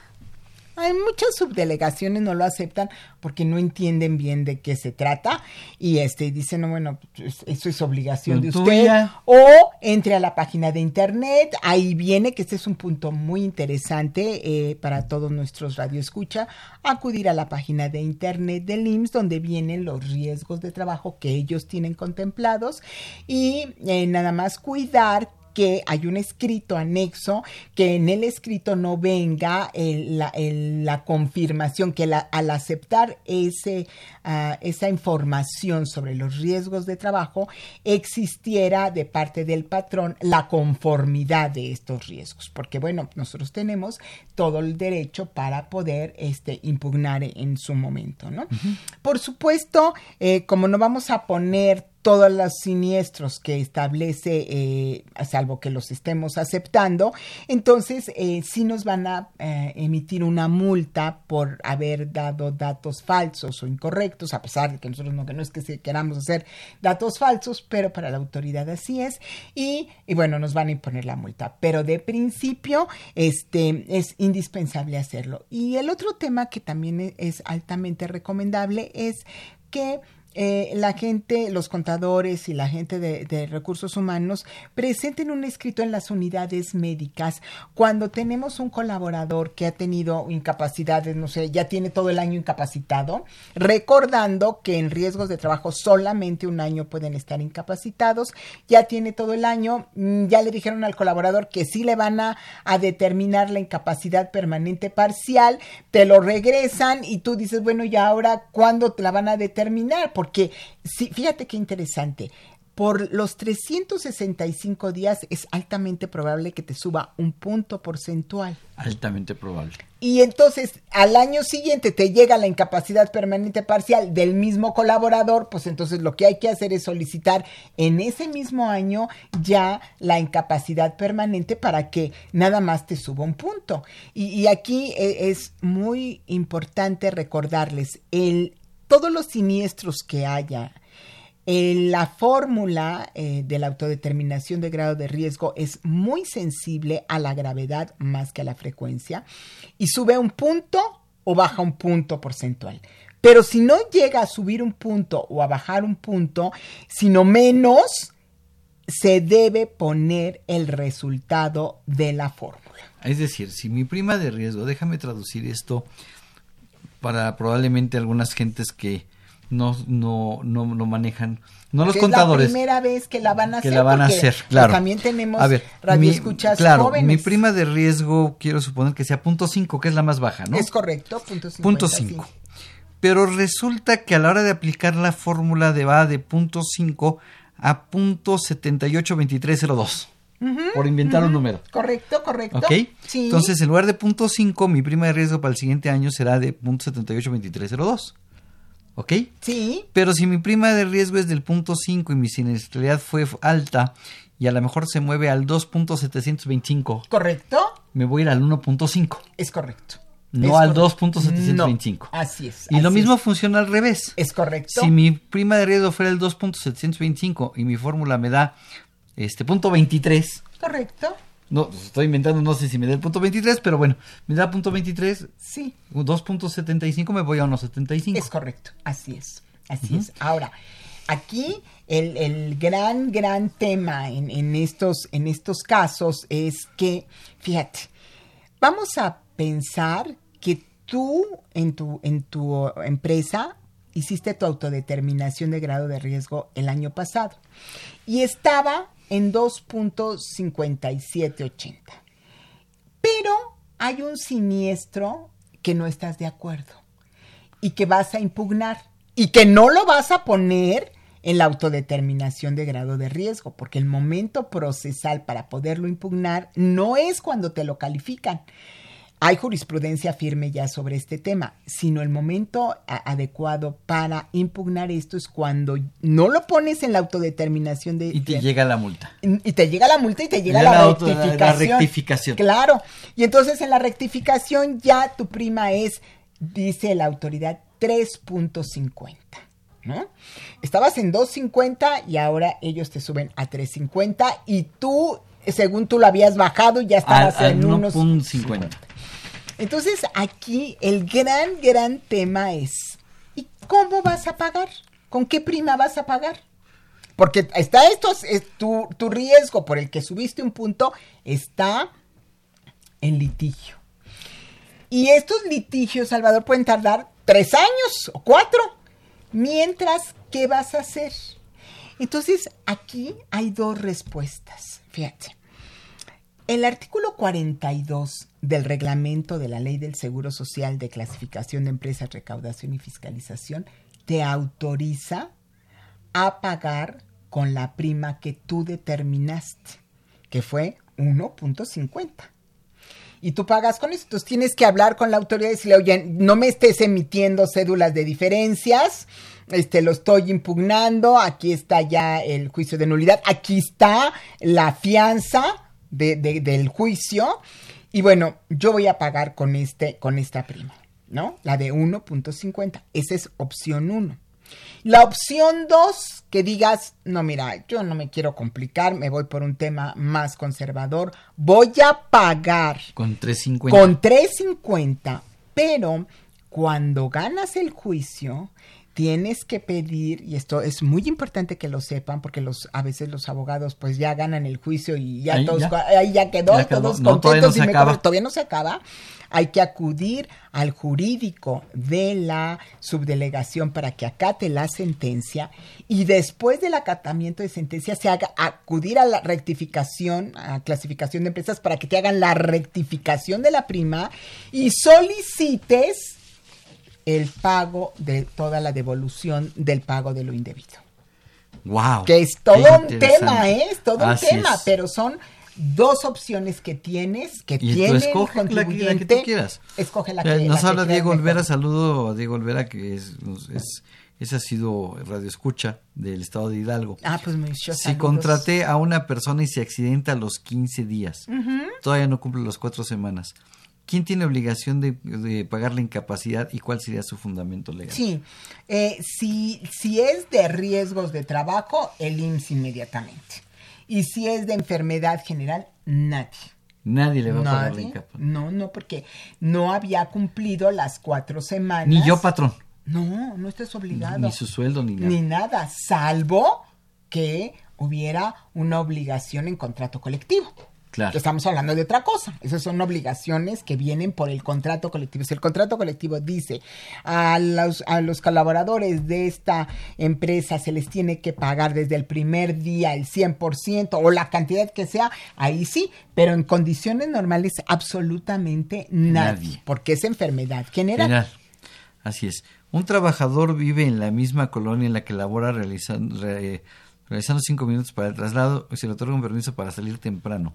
Hay muchas subdelegaciones no lo aceptan porque no entienden bien de qué se trata y este dicen, no, bueno, pues, eso es obligación de usted tuya. o entre a la página de internet, ahí viene que este es un punto muy interesante eh, para todos nuestros radioescucha, acudir a la página de internet del IMSS donde vienen los riesgos de trabajo que ellos tienen contemplados y eh, nada más cuidar que hay un escrito anexo, que en el escrito no venga el- la, el- la confirmación, que la- al aceptar ese, ah, esa información sobre los riesgos de trabajo, existiera de parte del patrón la conformidad de estos riesgos, porque bueno, nosotros tenemos todo el derecho para poder este, impugnar en su momento, ¿no? Por supuesto, eh, como no vamos a poner todos los siniestros que establece, eh, salvo que los estemos aceptando, entonces eh, sí nos van a eh, emitir una multa por haber dado datos falsos o incorrectos, a pesar de que nosotros no, que no es que queramos hacer datos falsos, pero para la autoridad así es, y, y bueno, nos van a imponer la multa, pero de principio este, es indispensable hacerlo. Y el otro tema que también e- es altamente recomendable es que eh, la gente, los contadores y la gente de, recursos humanos presenten un escrito en las unidades médicas. Cuando tenemos un colaborador que ha tenido incapacidades, no sé, ya tiene todo el año incapacitado, recordando que en riesgos de trabajo solamente un año pueden estar incapacitados, ya tiene todo el año, mm, ya le dijeron al colaborador que sí le van a, a determinar la incapacidad permanente parcial, te lo regresan y tú dices, bueno, y ahora cuándo te la van a determinar, sí, fíjate qué interesante. Por los 365 días es altamente probable que te suba un punto porcentual. Altamente probable. Y entonces al año siguiente te llega la incapacidad permanente parcial del mismo colaborador, pues entonces lo que hay que hacer es solicitar en ese mismo año ya la incapacidad permanente para que nada más te suba un punto. Y, y aquí eh, es muy importante recordarles el todos los siniestros que haya eh, la fórmula eh, de la autodeterminación de grado de riesgo es muy sensible a la gravedad más que a la frecuencia y sube un punto o baja un punto porcentual. Pero si no llega a subir un punto o a bajar un punto, sino menos, se debe poner el resultado de la fórmula. Es decir, si mi prima de riesgo, déjame traducir esto para probablemente algunas gentes que no, no, no, no manejan, no los contadores. Es la primera vez que la van a que hacer. la van a hacer, pues, claro. también tenemos A ver, mi, radioescuchas claro, jóvenes. mi prima de riesgo quiero suponer que sea punto 5, que es la más baja, ¿no? Es correcto, punto Punto 55. 5. Pero resulta que a la hora de aplicar la fórmula de va de punto 5 a punto 782302. Por inventar un número. Correcto, correcto. ¿Ok? Sí. Entonces, en lugar de punto 5, mi prima de riesgo para el siguiente año será de punto 782302. ¿Ok? Sí. Pero si mi prima de riesgo es del punto 5 y mi siniestralidad fue alta y a lo mejor se mueve al 2.725. ¿Correcto? Me voy a ir al 1.5. Es correcto. No Es al correcto. 2.725. No, así es. Y lo mismo es. funciona al revés. Es correcto. Si mi prima de riesgo fuera el 2.725 y mi fórmula me da este punto 23, Correcto. no, pues estoy inventando, no sé si me da el punto 23, pero bueno, me da punto 23, Sí. 2.75 me voy a 1.75. Es correcto. Así es. Así es. Ahora, aquí el, el gran, gran tema en, en estos, en estos casos es que, fíjate, vamos a pensar que tú en tu, en tu empresa hiciste tu autodeterminación de grado de riesgo el año pasado y estaba en 2.5780. Pero hay un siniestro que no estás de acuerdo y que vas a impugnar y que no lo vas a poner en la autodeterminación de grado de riesgo, porque el momento procesal para poderlo impugnar no es cuando te lo califican. Hay jurisprudencia firme ya sobre este tema, sino el momento adecuado para impugnar esto es cuando no lo pones en la autodeterminación de... Y te de- llega la multa. y te llega la multa y te llega la, rectificación. Claro. Y entonces en la rectificación ya tu prima es, dice la autoridad, 3.50. ¿No? Estabas en 2.50 y ahora ellos te suben a 3.50 y tú, según tú lo habías bajado, ya Al, estabas al en unos 1.50. entonces aquí el gran, gran tema es, ¿y cómo vas a pagar? ¿Con qué prima vas a pagar? Porque está esto, es tu, tu riesgo por el que subiste un punto está en litigio. Y estos litigios, Salvador, pueden tardar tres años o cuatro. Mientras, ¿qué vas a hacer? Entonces, aquí hay dos respuestas. Fíjate. El artículo 42 del reglamento de la Ley del Seguro Social de Clasificación de Empresas, Recaudación y Fiscalización te autoriza a pagar con la prima que tú determinaste, que fue 1.50. Y tú pagas con eso. Entonces tienes que hablar con la autoridad y decirle, oye, no me estés emitiendo cédulas de diferencias, este, lo estoy impugnando, aquí está ya el juicio de nulidad, aquí está la fianza de- de- del juicio, y bueno, yo voy a pagar con, este, con esta prima, ¿no? La de 1.50. Esa es opción 1. La opción 2, que digas, no, mira, yo no me quiero complicar, me voy por un tema más conservador, voy a pagar Con 3.50. con 350, pero cuando ganas el juicio, tienes que pedir, y esto es muy importante que lo sepan, porque los, a veces los abogados pues ya ganan el juicio y ya Ahí todos, ya. ahí ya quedó, Ya quedó. todos No, todavía no contentos y me todavía no se acaba. Hay que acudir al jurídico de la subdelegación para que acate la sentencia y después del acatamiento de sentencia se haga acudir a la rectificación, a clasificación de empresas para que te hagan la rectificación de la prima y solicites el pago de toda la devolución del pago de lo indebido. Wow. Que es todo un tema, ¿eh? Es todo Así un tema, es. pero son dos opciones que tienes, que Y tú el escoge la que, la que tú quieras. Escoge la que Nos la habla Diego. Olvera, saludo a Diego Olvera, que es, es, ese ha sido radio escucha del estado de Hidalgo. Ah, pues muchos Si saludos. contraté a una persona y se accidenta a los 15 días, todavía no cumple las cuatro semanas. ¿Quién tiene obligación de, de pagar la incapacidad y cuál sería su fundamento legal? Sí, eh, si, si es de riesgos de trabajo, el IMSS inmediatamente. Y si es de enfermedad general, nadie. Nadie le va a pagar la incapacidad. No, no, porque no había cumplido las cuatro semanas. Ni yo, patrón. No, no estás obligado. Ni su sueldo, ni nada. Ni nada, salvo que hubiera una obligación en contrato colectivo. Claro. Estamos hablando de otra cosa. Esas son obligaciones que vienen por el contrato colectivo. Si el contrato colectivo dice a los, a los colaboradores de esta empresa se les tiene que pagar desde el primer día el 100% o la cantidad que sea, ahí sí, pero en condiciones normales absolutamente nadie, Nadie. porque es enfermedad general. General. Así es. Un trabajador vive en la misma colonia en la que labora realizando, re- realizando cinco minutos para el traslado, se le otorga un permiso para salir temprano.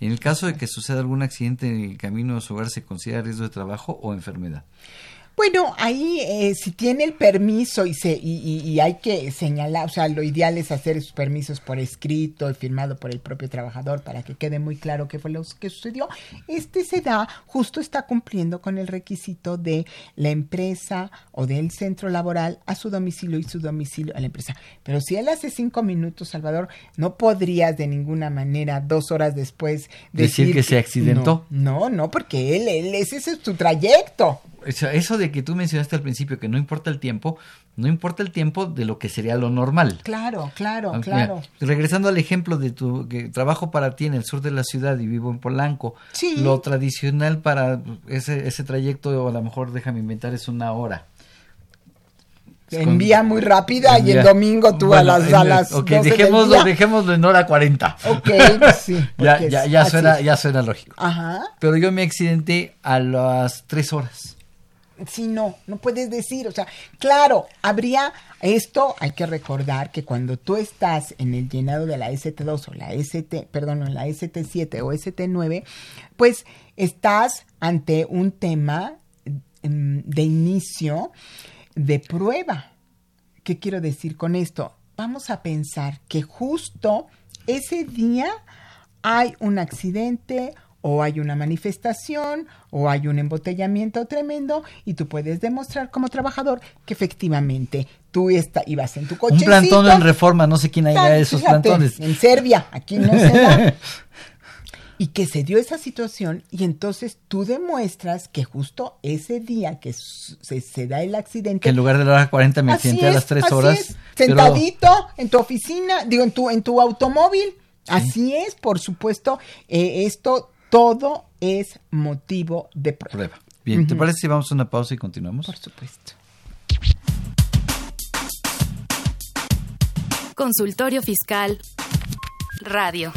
En el caso de que suceda algún accidente en el camino a su hogar, ¿se considera riesgo de trabajo o enfermedad? Bueno, ahí eh, si tiene el permiso y, se, y, y, hay que señalar, o sea, lo ideal es hacer esos permisos por escrito y firmado por el propio trabajador para que quede muy claro qué fue lo que sucedió. Este se da, justo está cumpliendo con el requisito de la empresa o del centro laboral a su domicilio y su domicilio a la empresa. Pero si él hace cinco minutos, Salvador, no podrías de ninguna manera dos horas después decir, decir que se accidentó. No, no, no, porque él, él ese es su trayecto eso de que tú mencionaste al principio que no importa el tiempo, no importa el tiempo de lo que sería lo normal. Claro, claro, claro. regresando al ejemplo de tu que trabajo para ti en el sur de la ciudad y vivo en Polanco, sí. lo tradicional para ese, ese trayecto, o a lo mejor déjame inventar, es una hora. En muy rápida y el domingo tú a las, a las Ok, dejémoslo, dejémoslo en hora 40. Ok, *laughs* sí. ya, ya, ya, suena, ya suena lógico. Ajá. Pero yo me accidenté a las 3 horas. Sí, no, no puedes decir, o sea, claro, habría esto, hay que recordar que cuando tú estás en el llenado de la ST2 o la ST, perdón, la ST7 o ST9, pues estás ante un tema de inicio de prueba. ¿Qué quiero decir con esto? Vamos a pensar que justo ese día hay un accidente o hay una manifestación o hay un embotellamiento tremendo y tú puedes demostrar como trabajador que efectivamente tú está, ibas en tu coche. Un plantón en reforma, no sé quién haya esos plantones. En Serbia, aquí no se da. *laughs* y que se dio esa situación y entonces tú demuestras que justo ese día que se, se da el accidente... Que en lugar de la hora 40 me accidenté a las 3 horas. Es, sentadito en tu oficina, digo, en tu, en tu automóvil. Así es, por supuesto, eh, esto todo es motivo de prueba. Bien, ¿te parece si vamos a una pausa y continuamos? Por supuesto. Consultorio Fiscal Radio.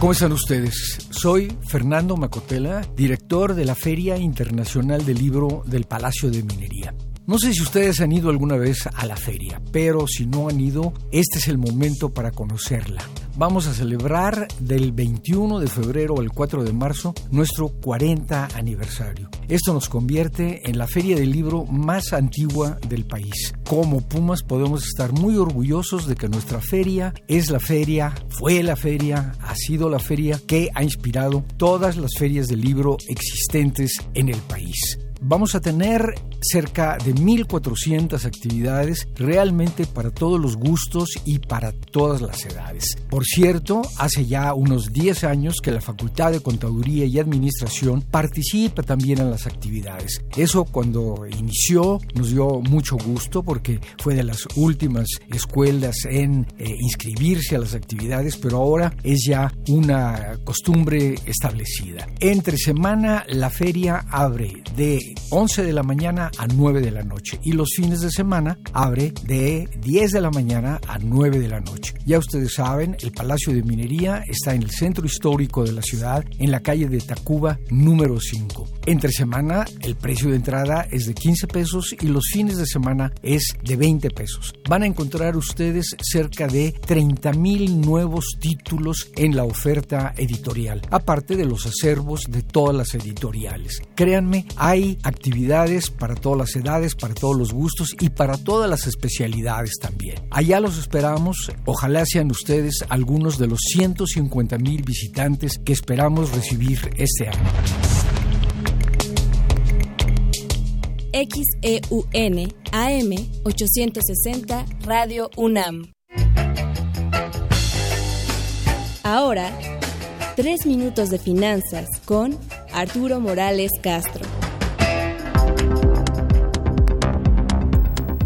¿Cómo están ustedes? Soy Fernando Macotela, director de la Feria Internacional del Libro del Palacio de Minería. No sé si ustedes han ido alguna vez a la feria, pero si no han ido, este es el momento para conocerla. Vamos a celebrar del 21 de febrero al 4 de marzo nuestro 40 aniversario. Esto nos convierte en la feria del libro más antigua del país. Como Pumas podemos estar muy orgullosos de que nuestra feria es la feria, fue la feria, ha sido la feria que ha inspirado todas las ferias del libro existentes en el país. Vamos a tener cerca de 1.400 actividades realmente para todos los gustos y para todas las edades. Por cierto, hace ya unos 10 años que la Facultad de Contaduría y Administración participa también en las actividades. Eso cuando inició nos dio mucho gusto porque fue de las últimas escuelas en eh, inscribirse a las actividades, pero ahora es ya una costumbre establecida. Entre semana la feria abre de 11 de la mañana a 9 de la noche y los fines de semana abre de 10 de la mañana a 9 de la noche. Ya ustedes saben, el Palacio de Minería está en el centro histórico de la ciudad, en la calle de Tacuba número 5. Entre semana el precio de entrada es de 15 pesos y los fines de semana es de 20 pesos. Van a encontrar ustedes cerca de 30 mil nuevos títulos en la oferta editorial, aparte de los acervos de todas las editoriales. Créanme, hay actividades para todas las edades, para todos los gustos y para todas las especialidades también. Allá los esperamos, ojalá sean ustedes algunos de los 150 mil visitantes que esperamos recibir este año. XEUN AM 860 Radio UNAM. Ahora, tres minutos de finanzas con Arturo Morales Castro.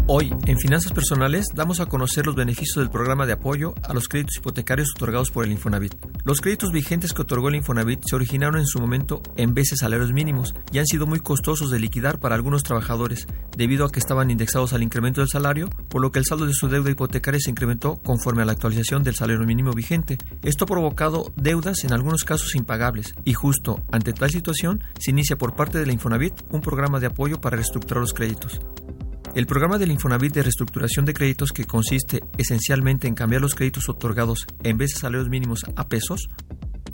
Hoy, en Finanzas Personales, damos a conocer los beneficios del programa de apoyo a los créditos hipotecarios otorgados por el Infonavit. Los créditos vigentes que otorgó el Infonavit se originaron en su momento en veces salarios mínimos y han sido muy costosos de liquidar para algunos trabajadores, debido a que estaban indexados al incremento del salario, por lo que el saldo de su deuda hipotecaria se incrementó conforme a la actualización del salario mínimo vigente. Esto ha provocado deudas en algunos casos impagables y justo ante tal situación se inicia por parte de la Infonavit un programa de apoyo para reestructurar los créditos. El programa del Infonavit de reestructuración de créditos, que consiste esencialmente en cambiar los créditos otorgados en vez de salarios mínimos a pesos,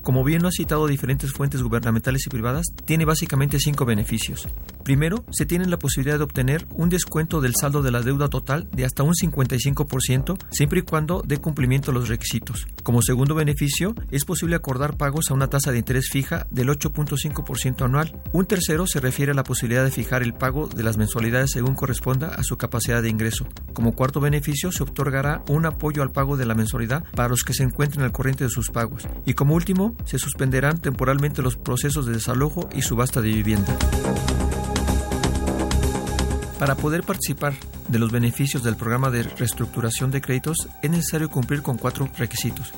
como bien lo ha citado diferentes fuentes gubernamentales y privadas, tiene básicamente cinco beneficios. Primero, se tiene la posibilidad de obtener un descuento del saldo de la deuda total de hasta un 55%, siempre y cuando dé cumplimiento a los requisitos. Como segundo beneficio, es posible acordar pagos a una tasa de interés fija del 8.5% anual. Un tercero se refiere a la posibilidad de fijar el pago de las mensualidades según corresponda a su capacidad de ingreso. Como cuarto beneficio, se otorgará un apoyo al pago de la mensualidad para los que se encuentren al corriente de sus pagos. Y como último, se suspenderán temporalmente los procesos de desalojo y subasta de vivienda. Para poder participar de los beneficios del programa de reestructuración de créditos es necesario cumplir con cuatro requisitos.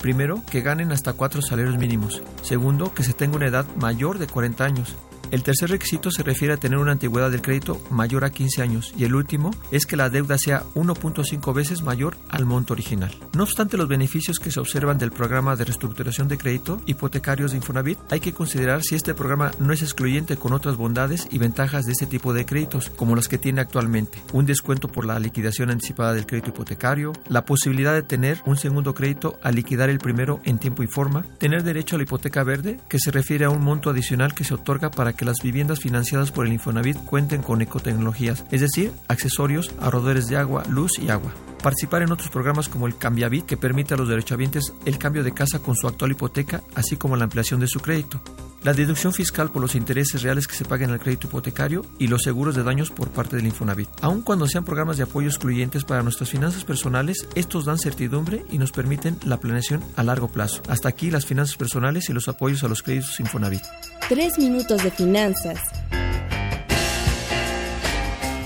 Primero, que ganen hasta cuatro salarios mínimos. Segundo, que se tenga una edad mayor de 40 años. El tercer requisito se refiere a tener una antigüedad del crédito mayor a 15 años y el último es que la deuda sea 1.5 veces mayor al monto original. No obstante los beneficios que se observan del programa de reestructuración de crédito hipotecarios de Infonavit, hay que considerar si este programa no es excluyente con otras bondades y ventajas de este tipo de créditos, como las que tiene actualmente. Un descuento por la liquidación anticipada del crédito hipotecario, la posibilidad de tener un segundo crédito al liquidar el primero en tiempo y forma, tener derecho a la hipoteca verde, que se refiere a un monto adicional que se otorga para que que las viviendas financiadas por el Infonavit cuenten con ecotecnologías, es decir, accesorios, ahorradores de agua, luz y agua. Participar en otros programas como el Cambiavit, que permite a los derechohabientes el cambio de casa con su actual hipoteca, así como la ampliación de su crédito la deducción fiscal por los intereses reales que se paguen al crédito hipotecario y los seguros de daños por parte del Infonavit. Aun cuando sean programas de apoyo excluyentes para nuestras finanzas personales, estos dan certidumbre y nos permiten la planeación a largo plazo. Hasta aquí las finanzas personales y los apoyos a los créditos Infonavit. Tres minutos de finanzas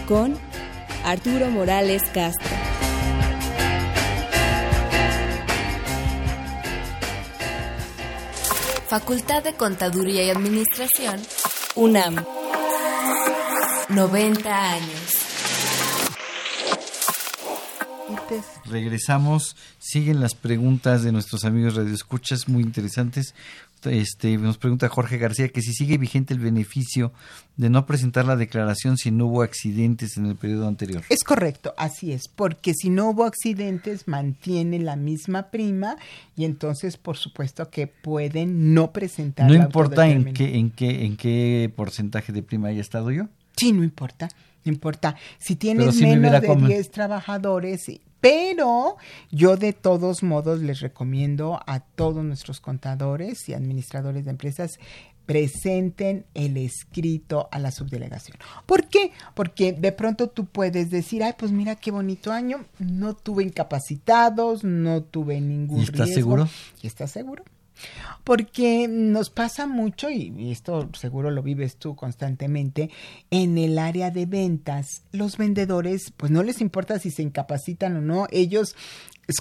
con Arturo Morales Castro. Facultad de Contaduría y Administración, UNAM. 90 años. Regresamos, siguen las preguntas de nuestros amigos radioescuchas muy interesantes. Este, nos pregunta Jorge García que si sigue vigente el beneficio de no presentar la declaración si no hubo accidentes en el periodo anterior. Es correcto, así es, porque si no hubo accidentes mantiene la misma prima y entonces por supuesto que pueden no presentar. No importa en qué, en qué, en qué porcentaje de prima haya estado yo. Sí, no importa, no importa. Si tienes menos de 10 trabajadores, pero yo de todos modos les recomiendo a todos nuestros contadores y administradores de empresas presenten el escrito a la subdelegación. ¿Por qué? Porque de pronto tú puedes decir, ay, pues mira qué bonito año, no tuve incapacitados, no tuve ningún ¿Y estás riesgo. seguro? ¿Y estás seguro? Porque nos pasa mucho, y esto seguro lo vives tú constantemente, en el área de ventas, los vendedores, pues no les importa si se incapacitan o no, ellos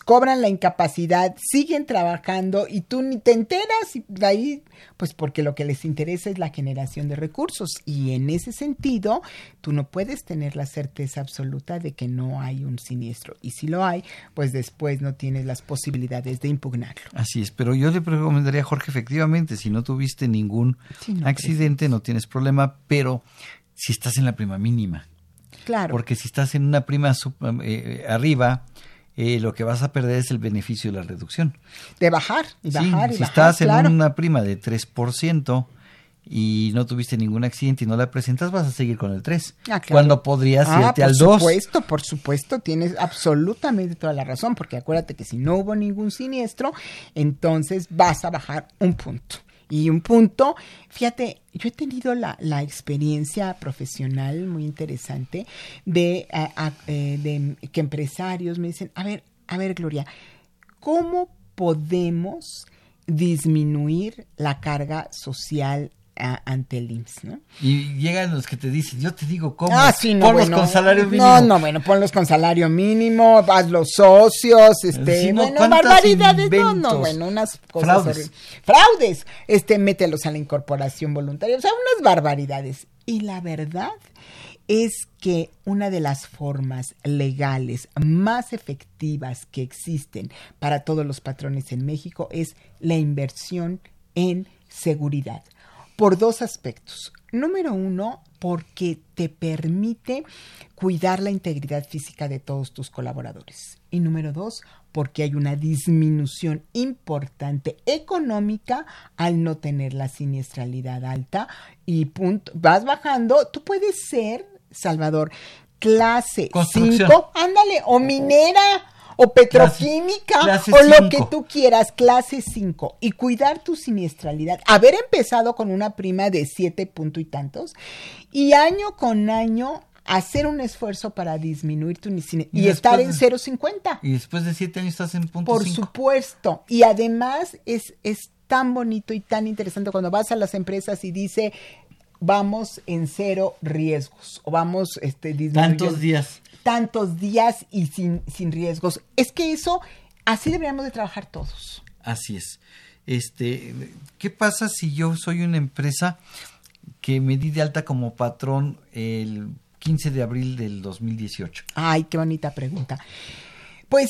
cobran la incapacidad, siguen trabajando y tú ni te enteras y de ahí, pues porque lo que les interesa es la generación de recursos y en ese sentido tú no puedes tener la certeza absoluta de que no hay un siniestro y si lo hay, pues después no tienes las posibilidades de impugnarlo. Así es, pero yo le recomendaría a Jorge, efectivamente, si no tuviste ningún Sí, no accidente, no tienes problema, pero si estás en la prima mínima. Claro. Porque si estás en una prima sup- eh, arriba, eh, lo que vas a perder es el beneficio de la reducción. De bajar y Sí, bajar y si bajar, estás en claro. una prima de 3% y no tuviste ningún accidente y no la presentas, vas a seguir con el 3. Ah, claro. Cuando podrías Ah, irte por al 2. supuesto, por supuesto, tienes absolutamente toda la razón, porque acuérdate que si no hubo ningún siniestro, entonces vas a bajar un punto. Y un punto, fíjate, yo he tenido la, la experiencia profesional muy interesante de, eh, de que empresarios me dicen, a ver, a ver, Gloria, ¿cómo podemos disminuir la carga social ante el IMSS, ¿no? Y llegan los que te dicen, yo te digo cómo, ah, sí, no, ponlos bueno, con salario mínimo. No, no, bueno, ponlos con salario mínimo, haz los socios, este, Sí, no, bueno, ¿cuántas barbaridades, no, no, bueno, unas cosas Fraudes. horribles. Fraudes, este, mételos a la incorporación voluntaria, o sea, unas barbaridades. Y la verdad es que una de las formas legales más efectivas que existen para todos los patrones en México es la inversión en seguridad por dos aspectos. Número uno, porque te permite cuidar la integridad física de todos tus colaboradores. Y número dos, porque hay una disminución importante económica al no tener la siniestralidad alta y punto, vas bajando, tú puedes ser, Salvador, clase Construcción. 5, ándale, o minera, o petroquímica, clase o lo que tú quieras, clase 5, y cuidar tu siniestralidad. Haber empezado con una prima de 7 punto y tantos, y año con año hacer un esfuerzo para disminuir tu siniestralidad y, Y estar en después 0.50. Y después de siete años estás en punto Por cinco. supuesto. Y además es, es tan bonito y tan interesante cuando vas a las empresas y dice vamos en cero riesgos o vamos este Tantos días. tantos días y sin, sin riesgos. Es que eso así deberíamos de trabajar todos. Así es. Este, ¿qué pasa si yo soy una empresa que me di de alta como patrón el 15 de abril del 2018? Ay, qué bonita pregunta. Pues,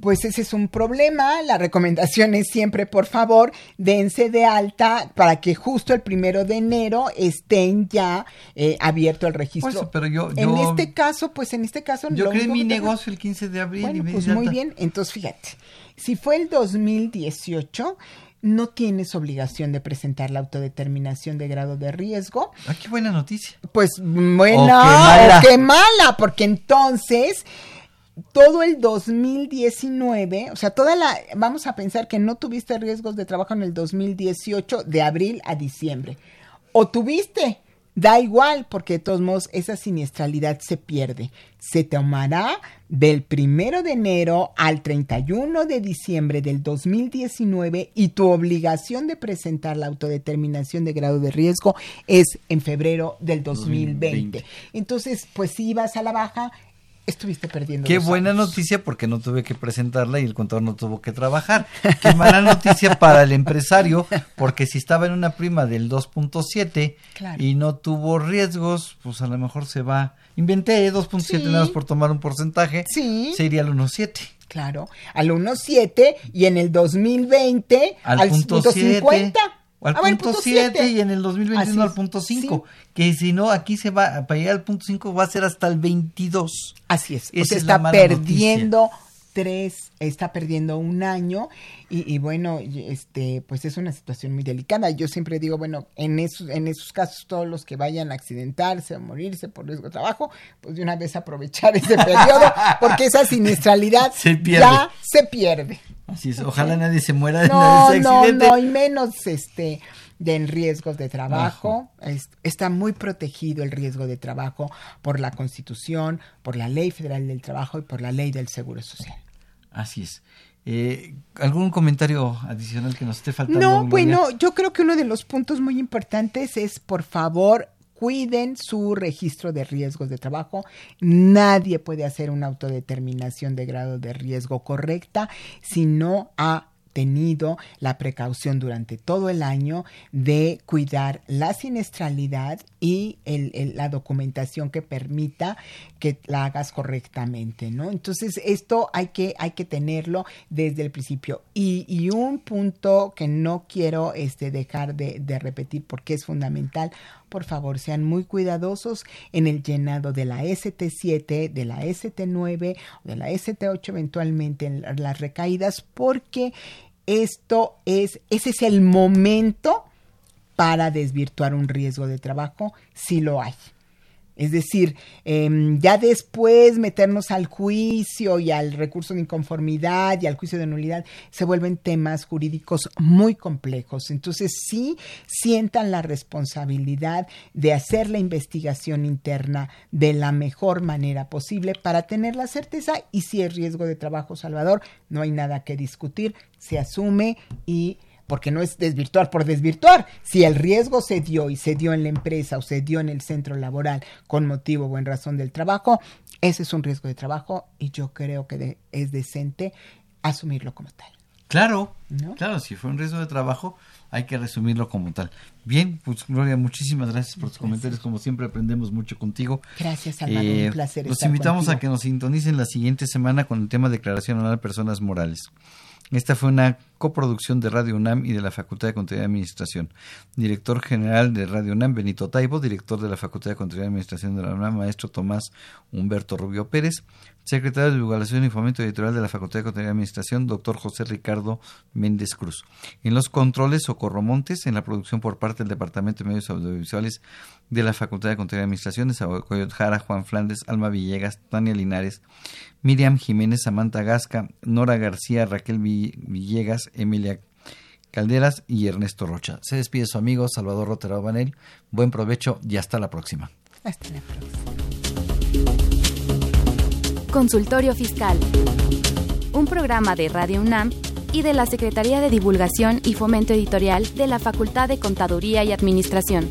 pues ese es un problema. La recomendación es siempre, por favor, dense de alta para que justo el primero de enero estén ya eh, abierto el registro. Pues, pero yo- en yo- este caso, pues en este caso, Yo creé mi tengo- negocio el 15 de abril y Bueno, me pues muy bien. Entonces, fíjate, si fue el 2018, no tienes obligación de presentar la autodeterminación de grado de riesgo. Ah, qué buena noticia. Pues O buena qué o mala. qué mala, porque entonces todo el 2019, o sea, toda la, vamos a pensar que no tuviste riesgos de trabajo en el 2018 de abril a diciembre. O tuviste, da igual, porque de todos modos esa siniestralidad se pierde. Se tomará del primero de enero al 31 de diciembre del 2019 y tu obligación de presentar la autodeterminación de grado de riesgo es en febrero del 2020. 2020. Entonces, pues si ibas a la baja, estuviste perdiendo. Qué buena años. noticia porque no tuve que presentarla y el contador no tuvo que trabajar. Qué mala noticia para el empresario porque si estaba en una prima del 2.7 Claro. y no tuvo riesgos, pues a lo mejor se va. Inventé 2.7 Sí. nada más por tomar un porcentaje. Sí. Se iría al 1.7. Claro, al 1.7 y en el 2020 Al, al, punto punto 7. 50. O al Ah, punto punto 7 siete. y en el 2021 Así al punto 5. Que si no, aquí se va, para llegar al punto 5 va a ser hasta el 22. Así es. O sea, es está perdiendo tres, está perdiendo un año y, y bueno, este, pues es una situación muy delicada. Yo siempre digo, bueno, en esos, en esos casos todos los que vayan a accidentarse o morirse por riesgo de trabajo, pues de una vez aprovechar ese periodo, porque esa siniestralidad *laughs* Se ya se pierde. Así es. Ojalá nadie se muera de No, ese no, accidente. no, y menos este de en riesgos de trabajo. Es- está muy protegido el riesgo de trabajo por la Constitución, por la Ley Federal del Trabajo y por la Ley del Seguro Social. Así es. Eh, ¿Algún comentario adicional que nos esté faltando? No, Gloria? bueno, yo creo que uno de los puntos muy importantes es, por favor, cuiden su registro de riesgos de trabajo. Nadie puede hacer una autodeterminación de grado de riesgo correcta si no ha tenido la precaución durante todo el año de cuidar la siniestralidad y la documentación que permita que la hagas correctamente, ¿no? Entonces, esto hay que, hay que tenerlo desde el principio. Y, un punto que no quiero este, dejar de, de repetir porque es fundamental, por favor, sean muy cuidadosos en el llenado de la ST7, de la ST9 o de la ST8 eventualmente en la- las recaídas, porque esto es, ese es el momento para desvirtuar un riesgo de trabajo, si lo hay. Es decir, em, ya después meternos al juicio y al recurso de inconformidad y al juicio de nulidad se vuelven temas jurídicos muy complejos. Entonces sí sientan la responsabilidad de hacer la investigación interna de la mejor manera posible para tener la certeza y si es riesgo de trabajo, Salvador, no hay nada que discutir, se asume y porque no es desvirtuar por desvirtuar. Si el riesgo se dio y se dio en la empresa o se dio en el centro laboral con motivo o en razón del trabajo, ese es un riesgo de trabajo y yo creo que es decente asumirlo como tal. Claro, claro, si fue un riesgo de trabajo, hay que resumirlo como tal. Bien, pues Gloria, muchísimas gracias por tus comentarios. Como siempre, aprendemos mucho contigo. Gracias, Salvador. un eh, placer. Los invitamos a que nos sintonicen la siguiente semana con el tema Declaración Anual de Personas Morales. Esta fue una coproducción de Radio UNAM y de la Facultad de Contaduría y Administración. Director general de Radio UNAM, Benito Taibo. Director de la Facultad de Contaduría y Administración de la UNAM, maestro Tomás Humberto Rubio Pérez. Secretario de Divulgación y Fomento Editorial de la Facultad de Contaduría y Administración, doctor José Ricardo Méndez Cruz. En los controles, Socorro Montes. En la producción por parte del Departamento de Medios Audiovisuales de la Facultad de Contaduría y Administración, de Jara, Juan Flandes, Alma Villegas, Tania Linares, Miriam Jiménez, Samantha Gasca, Nora García, Raquel Villegas, Emilia Calderas y Ernesto Rocha. Se despide su amigo Salvador Rotero Banel. Buen provecho y hasta la próxima. Hasta la próxima. Consultorio Fiscal. Un programa de Radio UNAM y de la Secretaría de Divulgación y Fomento Editorial de la Facultad de Contaduría y Administración.